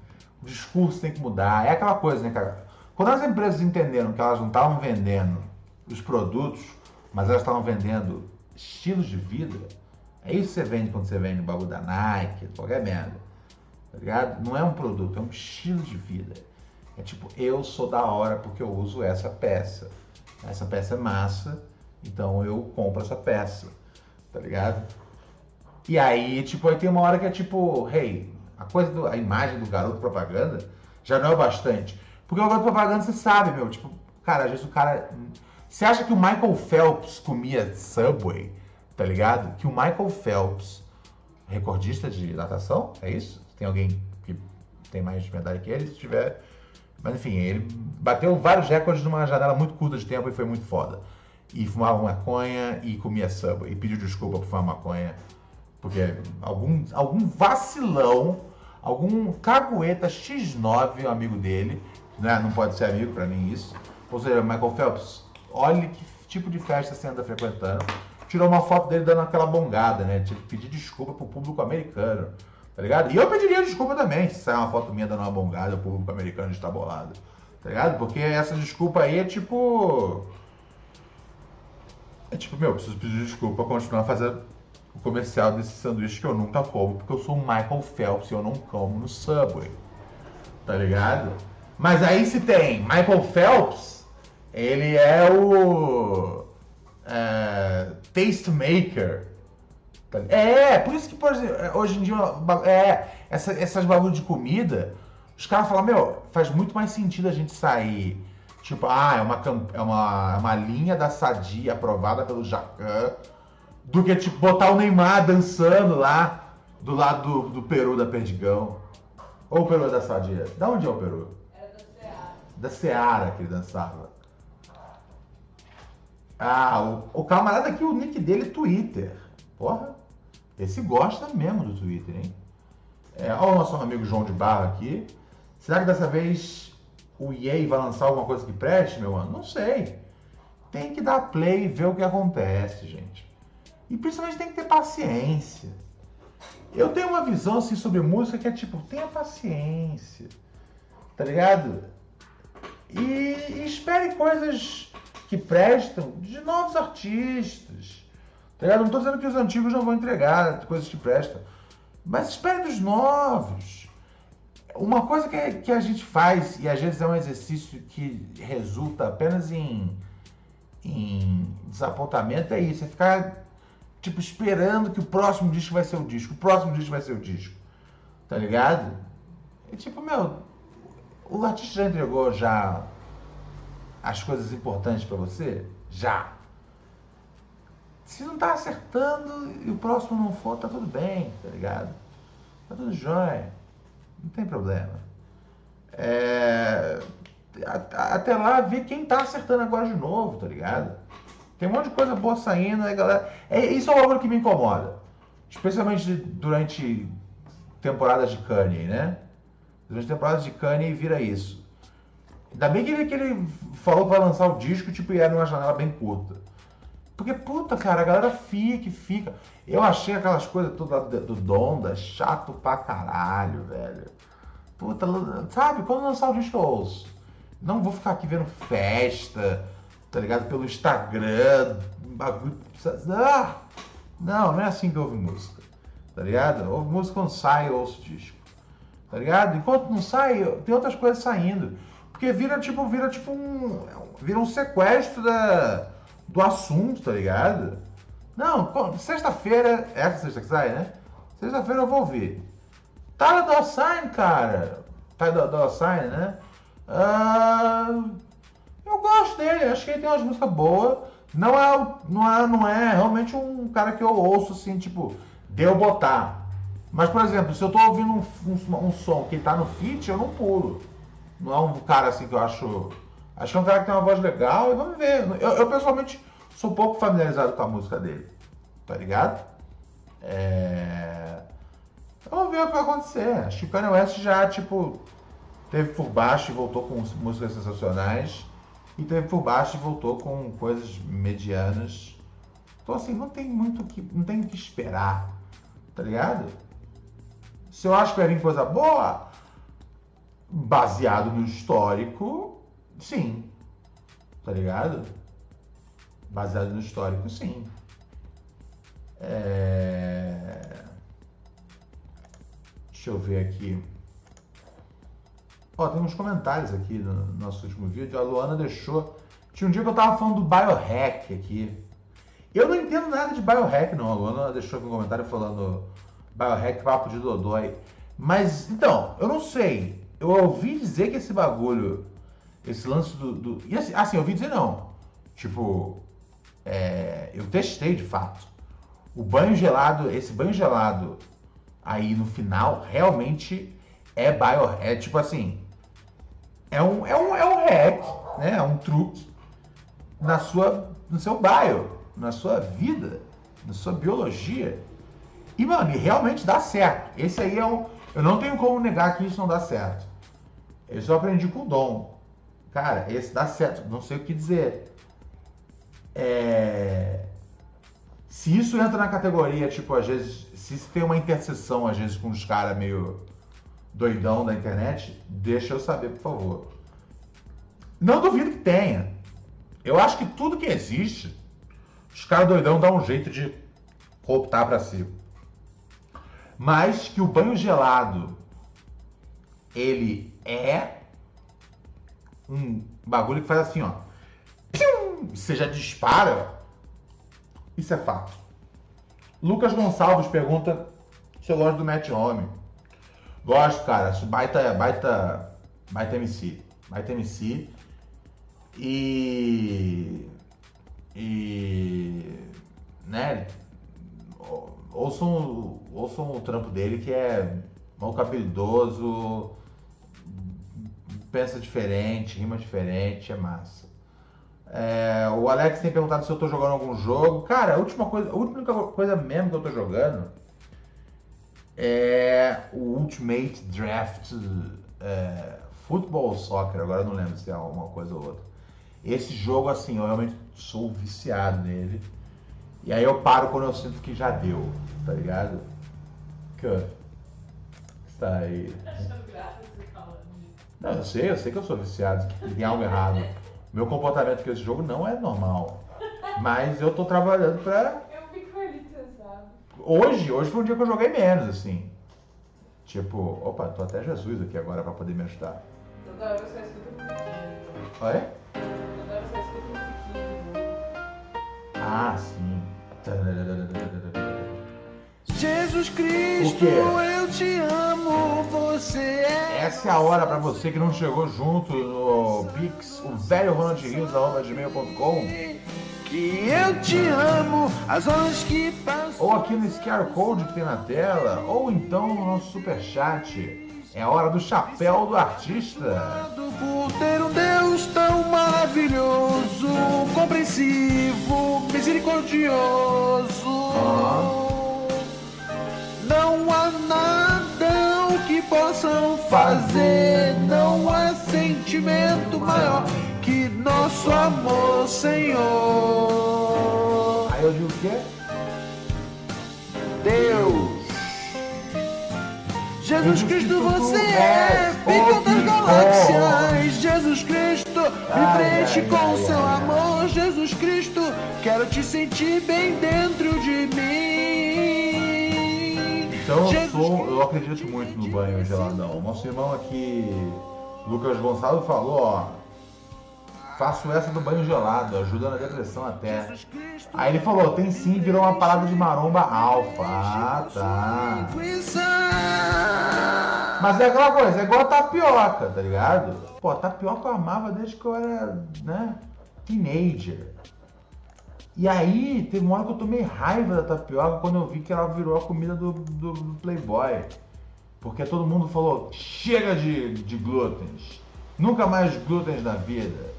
O discurso tem que mudar. É aquela coisa, né, cara? Quando as empresas entenderam que elas não estavam vendendo os produtos, mas elas estavam vendendo estilos de vida, é isso que você vende quando você vende o bagulho da Nike, qualquer merda. Tá ligado? Não é um produto, é um estilo de vida. É tipo, eu sou da hora porque eu uso essa peça. Essa peça é massa, então eu compro essa peça. Tá ligado? E aí, tipo, aí tem uma hora que é tipo, hey, a coisa do, a imagem do garoto propaganda já não é o bastante. Porque o garoto propaganda você sabe, meu, tipo, cara, às vezes o cara. Você acha que o Michael Phelps comia Subway? Tá ligado? Que o Michael Phelps, recordista de natação, é isso? Tem alguém que tem mais medalha que ele, se tiver. Mas enfim, ele bateu vários recordes numa janela muito curta de tempo e foi muito foda. E fumava maconha e comia Subway. E pediu desculpa por fumar maconha. Porque algum, algum vacilão, algum cagueta X9, um amigo dele, né? não pode ser amigo para mim isso. Ou seja, Michael Phelps, olhe que tipo de festa você anda frequentando. Tirou uma foto dele dando aquela bongada, né? Tive que pedir desculpa pro público americano. Tá ligado? E eu pediria desculpa também se sair uma foto minha dando uma bongada, o público americano está bolado. Tá ligado? Porque essa desculpa aí é tipo. É tipo, meu, preciso pedir desculpa pra continuar fazendo o comercial desse sanduíche que eu nunca como, porque eu sou o Michael Phelps e eu não como no Subway. Tá ligado? Mas aí se tem Michael Phelps, ele é o é, tastemaker. É, por isso que por exemplo, hoje em dia é, essa, essas bagulho de comida, os caras falam, meu, faz muito mais sentido a gente sair. Tipo, ah, é uma, é uma, é uma linha da Sadia aprovada pelo Jacan do que tipo botar o Neymar dançando lá do lado do, do Peru da Perdigão. Ou o Peru da Sadia? Da onde é o Peru? Era da Seara. Da Seara que ele dançava. Ah, o, o camarada aqui, o nick dele é Twitter. Porra, esse gosta mesmo do Twitter, hein? É, olha o nosso amigo João de Barra aqui. Será que dessa vez o EA vai lançar alguma coisa que preste, meu mano? Não sei. tem que dar play e ver o que acontece, gente. E principalmente tem que ter paciência. Eu tenho uma visão assim sobre música que é tipo, tenha paciência. Tá ligado? E, e espere coisas que prestam de novos artistas. Tá? Não tô dizendo que os antigos não vão entregar coisas que prestam. Mas espere dos novos. Uma coisa que, que a gente faz, e às vezes é um exercício que resulta apenas em, em desapontamento, é isso. É ficar tipo, esperando que o próximo disco vai ser o disco, o próximo disco vai ser o disco. Tá ligado? É tipo, meu, o artista já entregou já as coisas importantes para você? Já. Se não tá acertando e o próximo não for, tá tudo bem, tá ligado? Tá tudo jóia. Não tem problema. É... Até lá, ver quem tá acertando agora de novo, tá ligado? Tem um monte de coisa boa saindo, aí galera. É, isso é algo que me incomoda. Especialmente durante temporadas de Kanye, né? Durante temporadas de Kanye vira isso. Ainda bem que ele, que ele falou para lançar o disco, tipo, e era numa janela bem curta. Porque, puta, cara, a galera fica e fica. Eu achei aquelas coisas todas do Donda chato pra caralho, velho. Puta, sabe? Quando lançar o disco eu ouço. Não vou ficar aqui vendo festa, tá ligado? Pelo Instagram, bagulho. Ah! Não, não é assim que ouve música, tá ligado? Ouve música quando sai, eu ouço disco, tá ligado? Enquanto não sai, tem outras coisas saindo. Porque vira tipo, vira tipo um. Vira um sequestro da, do assunto, tá ligado? Não, sexta-feira, é essa sexta que sai, né? Sexta-feira eu vou ouvir. Tyler Dossine, cara. Tyler Dossine, né? Uh, eu gosto dele, acho que ele tem umas músicas boas. Não é, não, é, não é realmente um cara que eu ouço assim, tipo, deu botar. Mas, por exemplo, se eu tô ouvindo um, um, um som que tá no feat, eu não pulo. Não é um cara assim que eu acho. Acho que é um cara que tem uma voz legal e vamos ver. Eu, eu pessoalmente sou um pouco familiarizado com a música dele. Tá ligado? É... Vamos ver o que vai acontecer. Acho que o Kanye West já, tipo, teve por baixo e voltou com músicas sensacionais e teve por baixo e voltou com coisas medianas. Então assim, não tem muito que. não tem o que esperar. Tá ligado? Se eu acho que vai vir coisa boa, baseado no histórico, sim. Tá ligado? Baseado no histórico, sim. É... Deixa eu ver aqui. Ó, tem uns comentários aqui no nosso último vídeo. A Luana deixou. Tinha um dia que eu tava falando do biohack aqui. Eu não entendo nada de biohack, não. A Luana deixou aqui um comentário falando biohack papo de Dodói. Mas, então, eu não sei. Eu ouvi dizer que esse bagulho, esse lance do. do e assim, assim, eu ouvi dizer não. Tipo, é, eu testei de fato. O banho gelado, esse banho gelado aí no final, realmente é bio. É tipo assim, é um, é um, é um hack, né? É um truque na sua, no seu bio, na sua vida, na sua biologia. E, mano, e realmente dá certo. Esse aí é um. Eu não tenho como negar que isso não dá certo. Eu só aprendi com o Dom. Cara, esse dá certo. Não sei o que dizer. É... Se isso entra na categoria, tipo, às vezes, se tem uma interseção, às vezes, com os caras meio doidão da internet, deixa eu saber, por favor. Não duvido que tenha. Eu acho que tudo que existe, os caras doidão dão um jeito de cooptar para si. Mas que o banho gelado ele é um bagulho que faz assim, ó. Você já dispara. Isso é fato. Lucas Gonçalves pergunta se eu gosto do Matt Homem. Gosto, cara. Baita, baita, baita MC. Baita MC. E. E. Né? Ouçam, ouçam o trampo dele que é mal habilidoso, pensa diferente, rima diferente, é massa. É, o Alex tem perguntado se eu tô jogando algum jogo. Cara, a última coisa, a única coisa mesmo que eu tô jogando é o Ultimate Draft é, Football Soccer, agora eu não lembro se é uma coisa ou outra. Esse jogo, assim, eu realmente sou viciado nele. E aí eu paro quando eu sinto que já deu, tá ligado? Que está aí. Achando graça. Não, eu sei, eu sei que eu sou viciado, que tem algo errado. Meu comportamento com esse jogo não é normal. Mas eu tô trabalhando pra. Eu fico sabe. Hoje, hoje foi um dia que eu joguei menos, assim. Tipo, opa, tô até Jesus aqui agora pra poder me ajudar. Toda hora você escuta musiquinha. Olha? Toda hora você escuta musiquinha. Ah, sim. Jesus Cristo, eu te amo, você é. Essa é a hora pra você que não chegou junto no Pix, o velho Ronald Rios, arroba gmail.com, Que eu te amo, as horas que passam. ou aqui no QR Code que tem na tela, ou então no nosso superchat. É a hora do chapéu do artista. Por ter um Deus tão maravilhoso, compreensivo, misericordioso. Não há nada o que possam fazer, não há sentimento maior que nosso amor, Senhor. Aí eu digo o quê? Deus. Jesus Cristo, você é pica o das galáxias. Jesus Cristo, me preenche com ai, seu amor. Jesus Cristo, quero te sentir bem dentro de mim. Então eu sou, eu acredito muito no banho geladão. Nosso irmão aqui, Lucas Gonçalves, falou, ó. Faço essa do banho gelado, ajuda na depressão até. Aí ele falou, tem sim, virou uma parada de maromba alfa. Ah, tá. Mas é aquela coisa, é igual a tapioca, tá ligado? Pô, tapioca eu amava desde que eu era, né, teenager. E aí, teve uma hora que eu tomei raiva da tapioca quando eu vi que ela virou a comida do, do- do Playboy. Porque todo mundo falou, chega de, de glútens. Nunca mais glútens na vida.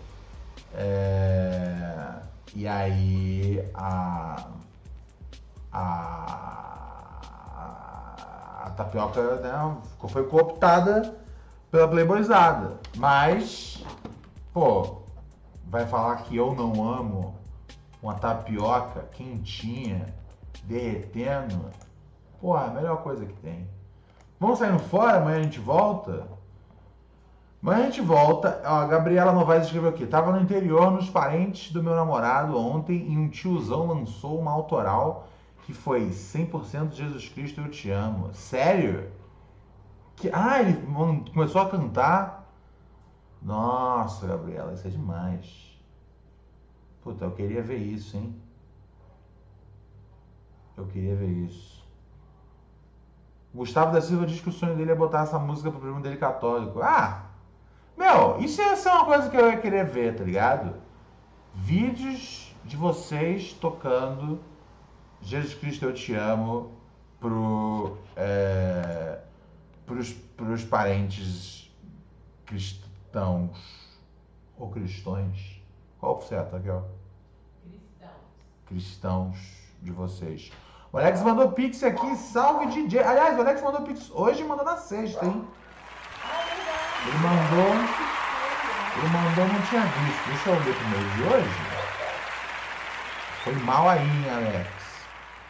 É, E aí, a... a, a tapioca né, foi cooptada pela Playboyzada. Mas, pô, vai falar que eu não amo uma tapioca quentinha, derretendo. Pô, é a melhor coisa que tem. Vamos saindo fora, amanhã a gente volta? Amanhã a gente volta. Ó, a Gabriela Novaes escreveu aqui. Tava no interior, nos parentes do meu namorado ontem e um tiozão lançou uma autoral que foi 100% Jesus Cristo eu te amo. Sério? Que... Ah, ele começou a cantar. Nossa, Gabriela, isso é demais. Puta, eu queria ver isso, hein? Eu queria ver isso. Gustavo da Silva diz que o sonho dele é botar essa música pro primo dele católico. Ah! Meu, isso ia ser uma coisa que eu ia querer ver, tá ligado? Vídeos de vocês tocando Jesus Cristo Eu Te Amo pro, é, pros, pros parentes cristãos ou cristões. Qual o certo, Raquel? Cristãos. cristãos de vocês. O Alex mandou pix aqui, salve DJ. Aliás, o Alex mandou pix hoje e mandou na sexta, hein? Ele mandou. Ele mandou, não tinha visto. Deixa eu ver primeiro de hoje. Foi mal aí, hein, Alex?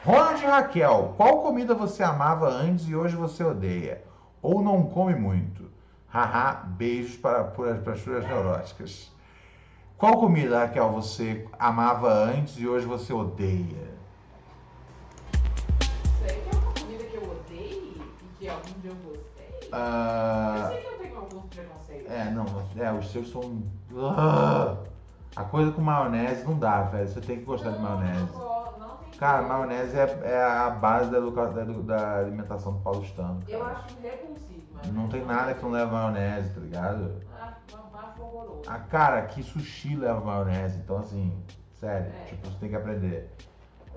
Ronald e Raquel, qual comida você amava antes e hoje você odeia? Ou não come muito? Haha, beijos para, para, para as suas neuróticas. Qual comida, Raquel, você amava antes e hoje você odeia? Sei que é uma comida que eu odeio e que algum dia eu gostei. Eu Ah, sei que eu tenho alguns preconceitos. é, não, é, os seus são. Ah, a coisa com maionese não dá, velho. Você tem que gostar de maionese. Não, go- não tem Cara, maionese é, é a base da, educa- da, edu- da alimentação do paulistano. Eu cara. acho repulsivo, mas. Não tem nada que não leve maionese, tá ligado? Acho, acho horroroso. A cara, que sushi leva maionese, então assim, sério, É. tipo, você tem que aprender.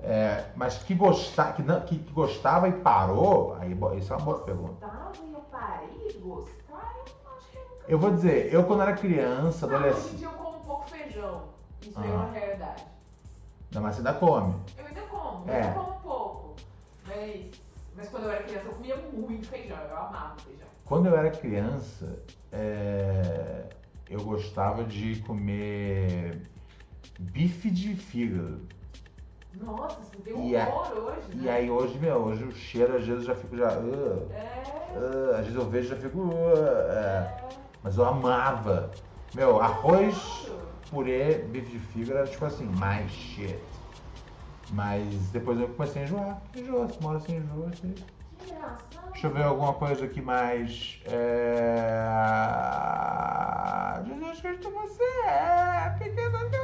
É, mas que, gostar, que, não- que gostava e parou, aí isso é uma boa pergunta. Gostava e eu parei gostar, eu acho que eu nunca. Eu vou dizer, eu quando era criança, Não, hoje em adolescente. dia eu como um pouco feijão. Isso é Ah. uma realidade. Não, mas você ainda come. Eu ainda como, É. eu ainda como um pouco. Mas, mas quando eu era criança eu comia muito feijão, eu amava feijão. Quando eu era criança, é, eu gostava de comer bife de fígado. Nossa, você tem um horror hoje, né? E aí hoje, meu, hoje o cheiro, às vezes eu já fico já. "Ugh, É, ugh", às vezes eu vejo e já fico. "Ugh", é. Mas eu amava. Meu, arroz, purê, bife de fígado era tipo assim, mais shit. Mas depois eu comecei a enjoar. Enjoa, se mora assim, enjoa. Assim. Que engraçado. Deixa eu ver alguma coisa aqui mais. É... Jesus Cristo, você é pequeno que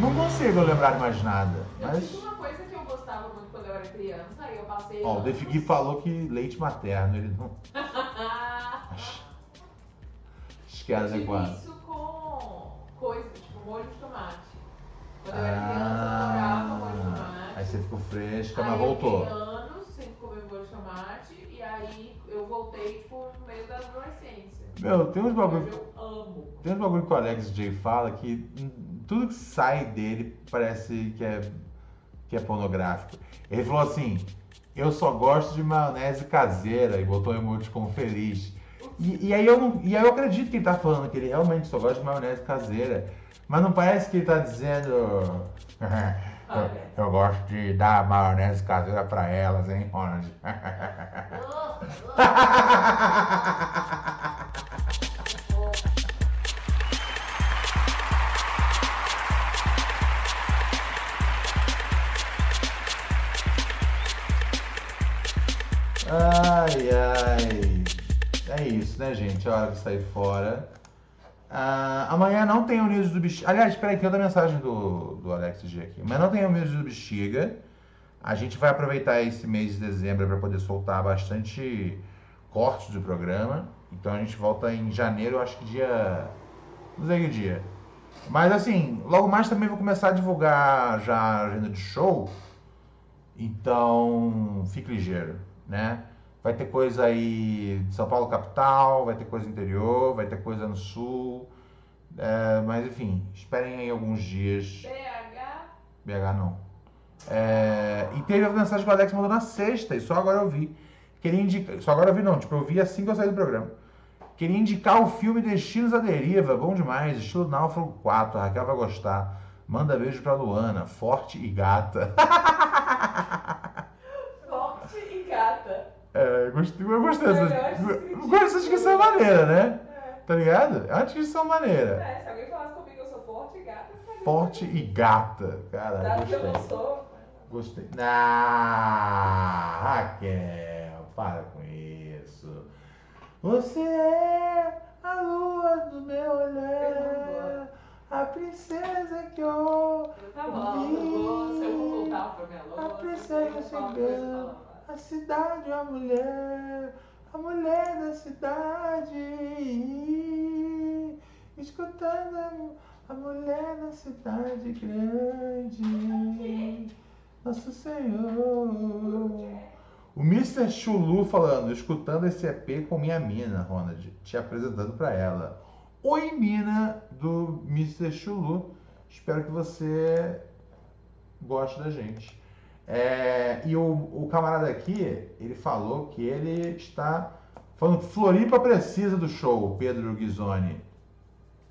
Não consigo lembrar mais nada. Eu Mas. tinha uma coisa que eu gostava muito quando eu era criança, aí eu passei. Ó, o Defigui falou que leite materno, ele não. [laughs] Acho que é Eu adequado. isso com coisa, tipo molho de tomate. Quando eu era criança, eu Ah, adorava molho de tomate. aí você ficou fresca, Aí mas eu voltou. fiquei anos sem comer molho de tomate, e aí eu voltei, tipo, no meio da adolescência. Meu, tem uns bagulho. Eu amo. Tem uns bagulho que o Alex J fala que tudo que sai dele parece que é, que é pornográfico. Ele falou assim: eu só gosto de maionese caseira e botou emoji com feliz. E, e aí eu não, e aí eu acredito que ele tá falando que ele realmente só gosta de maionese caseira. Mas não parece que ele tá dizendo. [laughs] eu, eu gosto de dar maionese caseira pra elas, hein, Ronald? [laughs] Ai, ai. É isso, né, gente? É hora de sair fora. Ah, amanhã não tem o News do Bexiga. Aliás, espera aí, tem outra mensagem do, do Alex G aqui. Mas não tem o News do Bexiga. A gente vai aproveitar esse mês de dezembro para poder soltar bastante cortes do programa. Então a gente volta em janeiro, acho que dia. Não sei que dia. Mas assim, logo mais também vou começar a divulgar já a agenda de show. Então, fique ligeiro, né? Vai ter coisa aí de São Paulo capital, vai ter coisa interior, vai ter coisa no sul. É, mas enfim, esperem aí alguns dias. BH. BH não. É, e teve a mensagem que o Alex mandou na sexta, e só agora eu vi. Queria indicar. Só agora eu vi não, tipo, eu vi assim que eu saí do programa. Queria indicar o filme Destinos à Deriva, bom demais, estilo Náufrago 4, a Raquel vai gostar. Manda beijo pra Luana, forte e gata. [laughs] É, eu gostei, eu gostei dessa. Gosto dessa descrição maneira, né? É. Tá ligado? É uma descrição maneira. É, se alguém falasse comigo que eu sou forte e gata, ficaria Forte e gata. Cara, Dado que eu não gostei. sou. Gostei. Ah, Raquel, para com isso. Você é a lua do meu olhar, a princesa que eu. Tá bom, eu vou, se eu vou voltar pra minha A louça, princesa chegando. A cidade, a mulher, a mulher da cidade, escutando a, mulher da cidade grande, nosso Senhor. O Mr. Chulu falando, escutando esse EP com minha mina, Ronald, te apresentando pra ela. Oi, mina do Mr. Chulu. Espero que você goste da gente. É, e o, o camarada aqui, ele falou que ele está falando que Floripa precisa do show, Pedro Ghisoni.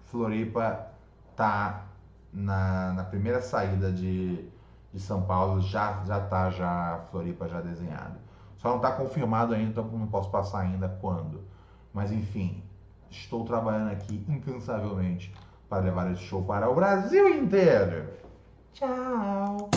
Floripa tá na, na primeira saída de, de São Paulo, já, já tá já Floripa já desenhado. Só não está confirmado ainda, então não posso passar ainda quando. Mas enfim, estou trabalhando aqui incansavelmente para levar esse show para o Brasil inteiro. Tchau!